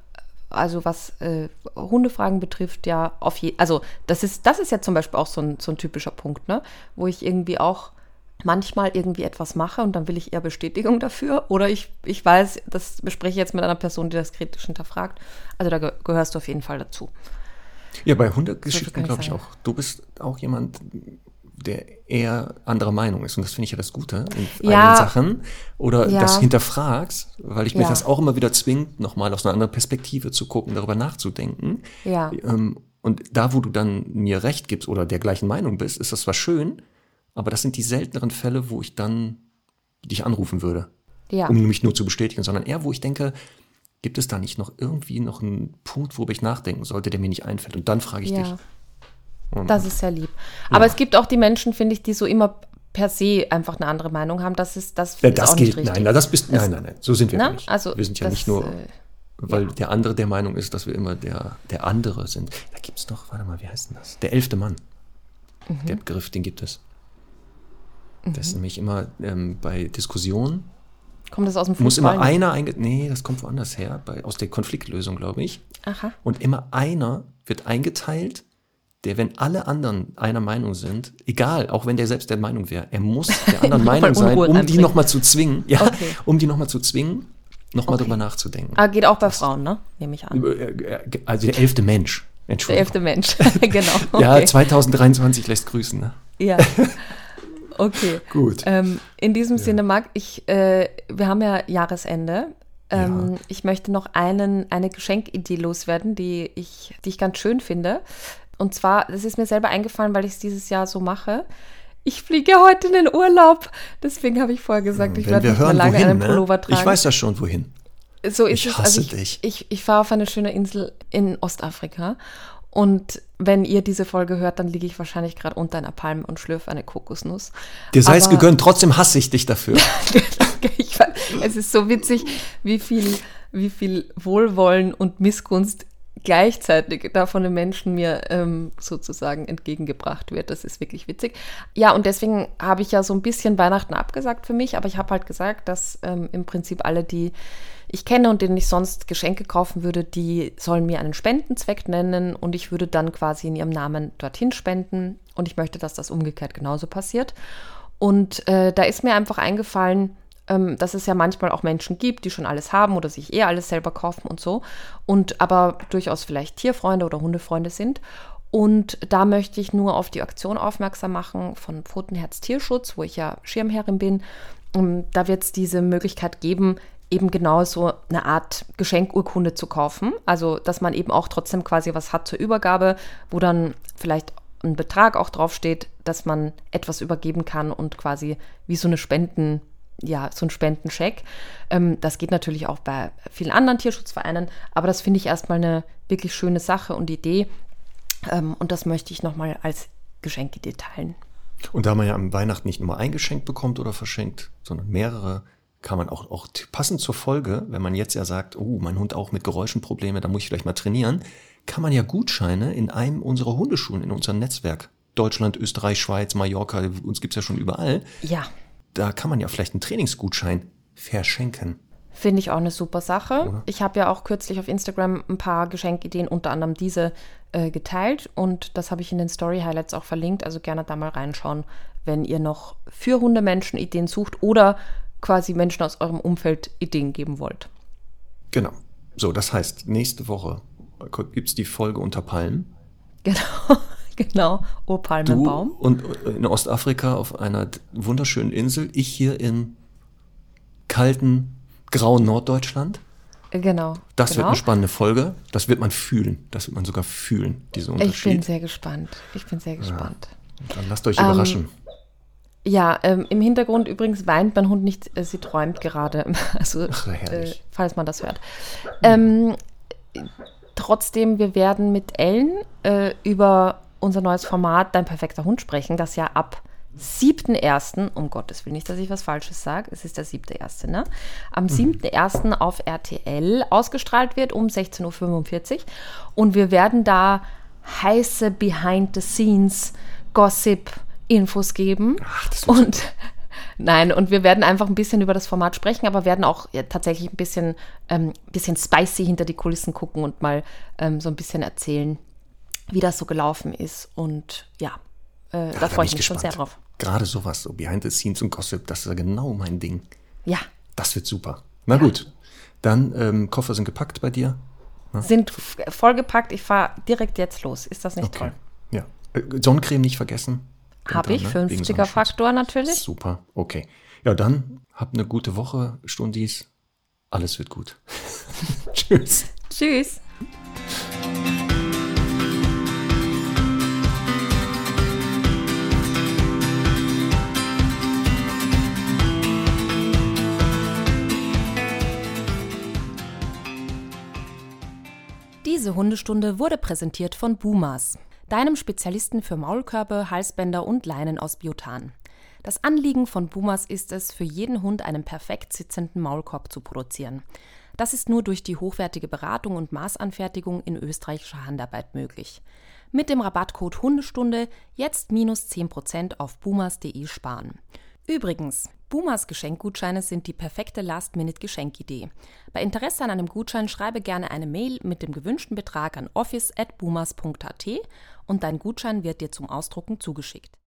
also was äh, Hundefragen betrifft, ja, auf je also das ist, das ist ja zum Beispiel auch so ein, so ein typischer Punkt, ne? Wo ich irgendwie auch manchmal irgendwie etwas mache und dann will ich eher Bestätigung dafür. Oder ich, ich weiß, das bespreche ich jetzt mit einer Person, die das kritisch hinterfragt. Also da ge gehörst du auf jeden Fall dazu. Ja, bei kann Hundegeschichten ich glaube ich auch. Du bist auch jemand, der eher anderer Meinung ist. Und das finde ich ja das Gute in Ja. Sachen. Oder Ja. das hinterfragst, weil ich mich Ja. das auch immer wieder zwingt, nochmal aus einer anderen Perspektive zu gucken, darüber nachzudenken. Ja. Ähm, Und da, wo du dann mir recht gibst oder der gleichen Meinung bist, ist das zwar schön, aber das sind die selteneren Fälle, wo ich dann dich anrufen würde, Ja. um mich nur zu bestätigen, sondern eher, wo ich denke, gibt es da nicht noch irgendwie noch einen Punkt, worüber ich nachdenken sollte, der mir nicht einfällt? Und dann frage ich dich. Ja. Das ist sehr lieb. Aber es gibt auch die Menschen, finde ich, die so immer per se einfach eine andere Meinung haben. Das ist das, Ja, das gilt. nicht richtig. Nein, na, das bist, nein, nein, nein. So sind wir Ne? nicht. Also wir sind ja das, nicht nur, äh, weil der andere der Meinung ist, dass wir immer der, der andere sind. Da gibt es doch, warte mal, wie heißt denn das? Der elfte Mann. Mhm. Der Begriff, den gibt es. Das ist nämlich immer ähm, bei Diskussionen, Kommt das aus dem muss Fußball? immer einer einge... Nee, das kommt woanders her, bei, aus der Konfliktlösung, glaube ich. Aha. Und immer einer wird eingeteilt, der, wenn alle anderen einer Meinung sind, egal, auch wenn der selbst der Meinung wäre, er muss *laughs* der anderen Meinung sein, um die nochmal zu zwingen, ja, Okay. *laughs* um die nochmal zu zwingen, nochmal Okay. drüber nachzudenken. Ah, geht auch bei Frauen, ne? Nehme ich an. Also der elfte Mensch, Der Entschuldigung. elfte Mensch. *laughs* genau. Ja, Okay. 2023 lässt grüßen, ne? Ja. Okay. Gut. Ähm, in diesem Sinne, Marc, ich, äh, wir haben ja Jahresende. Ähm, Ja. Ich möchte noch einen, eine Geschenkidee loswerden, die ich, die ich ganz schön finde. Und zwar, das ist mir selber eingefallen, weil ich es dieses Jahr so mache. Ich fliege heute in den Urlaub. Deswegen habe ich vorher gesagt, ich Wenn werde nicht mehr hören, lange wohin, einen ne? Pullover tragen. Ich weiß ja schon, wohin. So ist Ich es. hasse Also ich, dich. ich, ich fahre auf eine schöne Insel in Ostafrika. Und wenn ihr diese Folge hört, dann liege ich wahrscheinlich gerade unter einer Palme und schlürfe eine Kokosnuss. Dir sei es gegönnt, trotzdem hasse ich dich dafür. *laughs* ich, weiß, es ist so witzig, wie viel, wie viel Wohlwollen und Missgunst gleichzeitig da von den Menschen mir ähm, sozusagen entgegengebracht wird. Das ist wirklich witzig. Ja, und deswegen habe ich ja so ein bisschen Weihnachten abgesagt für mich, aber ich habe halt gesagt, dass ähm, im Prinzip alle, die ich kenne und denen ich sonst Geschenke kaufen würde, die sollen mir einen Spendenzweck nennen und ich würde dann quasi in ihrem Namen dorthin spenden. Und ich möchte, dass das umgekehrt genauso passiert. Und äh, da ist mir einfach eingefallen, ähm, dass es ja manchmal auch Menschen gibt, die schon alles haben oder sich eh alles selber kaufen und so. Und aber durchaus vielleicht Tierfreunde oder Hundefreunde sind. Und da möchte ich nur auf die Aktion aufmerksam machen von Pfotenherz Tierschutz, wo ich ja Schirmherrin bin. Ähm, Da wird es diese Möglichkeit geben, eben genau so eine Art Geschenkurkunde zu kaufen. Also, dass man eben auch trotzdem quasi was hat zur Übergabe, wo dann vielleicht ein Betrag auch draufsteht, dass man etwas übergeben kann und quasi wie so eine Spenden, ja, so ein Spendencheck. Ähm, das geht natürlich auch bei vielen anderen Tierschutzvereinen, aber das finde ich erstmal eine wirklich schöne Sache und Idee. Ähm, und das möchte ich nochmal als Geschenkidee teilen. Und da man ja am Weihnachten nicht nur ein Geschenk bekommt oder verschenkt, sondern mehrere, kann man auch, auch passend zur Folge, wenn man jetzt ja sagt, oh, mein Hund auch mit Geräuschen Probleme, da muss ich vielleicht mal trainieren, kann man ja Gutscheine in einem unserer Hundeschulen, in unserem Netzwerk, Deutschland, Österreich, Schweiz, Mallorca, uns gibt's ja schon überall. Ja. Da kann man ja vielleicht einen Trainingsgutschein verschenken. Finde ich auch eine super Sache. Oder? Ich habe ja auch kürzlich auf Instagram ein paar Geschenkideen, unter anderem diese, äh, geteilt und das habe ich in den Story Highlights auch verlinkt. Also gerne da mal reinschauen, wenn ihr noch für Hundemenschen Ideen sucht oder quasi Menschen aus eurem Umfeld Ideen geben wollt. Genau. So, das heißt, nächste Woche gibt es die Folge unter Palmen. Genau, *laughs* genau. Oh, Palmenbaum. und in Ostafrika auf einer wunderschönen Insel. Ich hier im kalten grauen Norddeutschland. Genau. Das genau. wird eine spannende Folge. Das wird man fühlen. Das wird man sogar fühlen, diese Unterschied. Ich bin sehr gespannt. Ich bin sehr gespannt. Ja. Dann lasst euch ähm, überraschen. Ja, ähm, im Hintergrund übrigens weint mein Hund nicht, äh, sie träumt gerade. *laughs* Also, Ach, äh, falls man das hört. Ähm, trotzdem, wir werden mit Ellen äh, über unser neues Format Dein perfekter Hund sprechen, das ja ab 7.1., um Gottes Willen, nicht, dass ich was Falsches sage, es ist der 7.1., ne? Am 7.1. auf RTL ausgestrahlt wird um 16.45 Uhr. Und wir werden da heiße Behind-the-Scenes Gossip-Infos geben. Ach, das und *laughs* Nein, und wir werden einfach ein bisschen über das Format sprechen, aber werden auch ja, tatsächlich ein bisschen, ähm, bisschen spicy hinter die Kulissen gucken und mal ähm, so ein bisschen erzählen, wie das so gelaufen ist. Und ja, äh, ja da freue ich mich gespannt. schon sehr drauf. Gerade sowas, so Behind the Scenes und Gossip, das ist ja genau mein Ding. Ja. Das wird super. Na ja. gut, dann ähm, Koffer sind gepackt bei dir. Ja. Sind vollgepackt. Ich fahre direkt jetzt los. Ist das nicht okay. toll? Ja. Äh, Sonnencreme nicht vergessen. Habe ich, ne? 50er Faktor natürlich. Super, okay. Ja, dann habt eine gute Woche, Stundis. Alles wird gut. *laughs* Tschüss. Tschüss. Diese Hundestunde wurde präsentiert von Bumas, deinem Spezialisten für Maulkörbe, Halsbänder und Leinen aus Biotan. Das Anliegen von Bumas ist es, für jeden Hund einen perfekt sitzenden Maulkorb zu produzieren. Das ist nur durch die hochwertige Beratung und Maßanfertigung in österreichischer Handarbeit möglich. Mit dem Rabattcode Hundestunde jetzt minus 10% auf bumas.de sparen. Übrigens, Boomers Geschenkgutscheine sind die perfekte Last-Minute-Geschenkidee. Bei Interesse an einem Gutschein schreibe gerne eine Mail mit dem gewünschten Betrag an office@boomers.at und dein Gutschein wird dir zum Ausdrucken zugeschickt.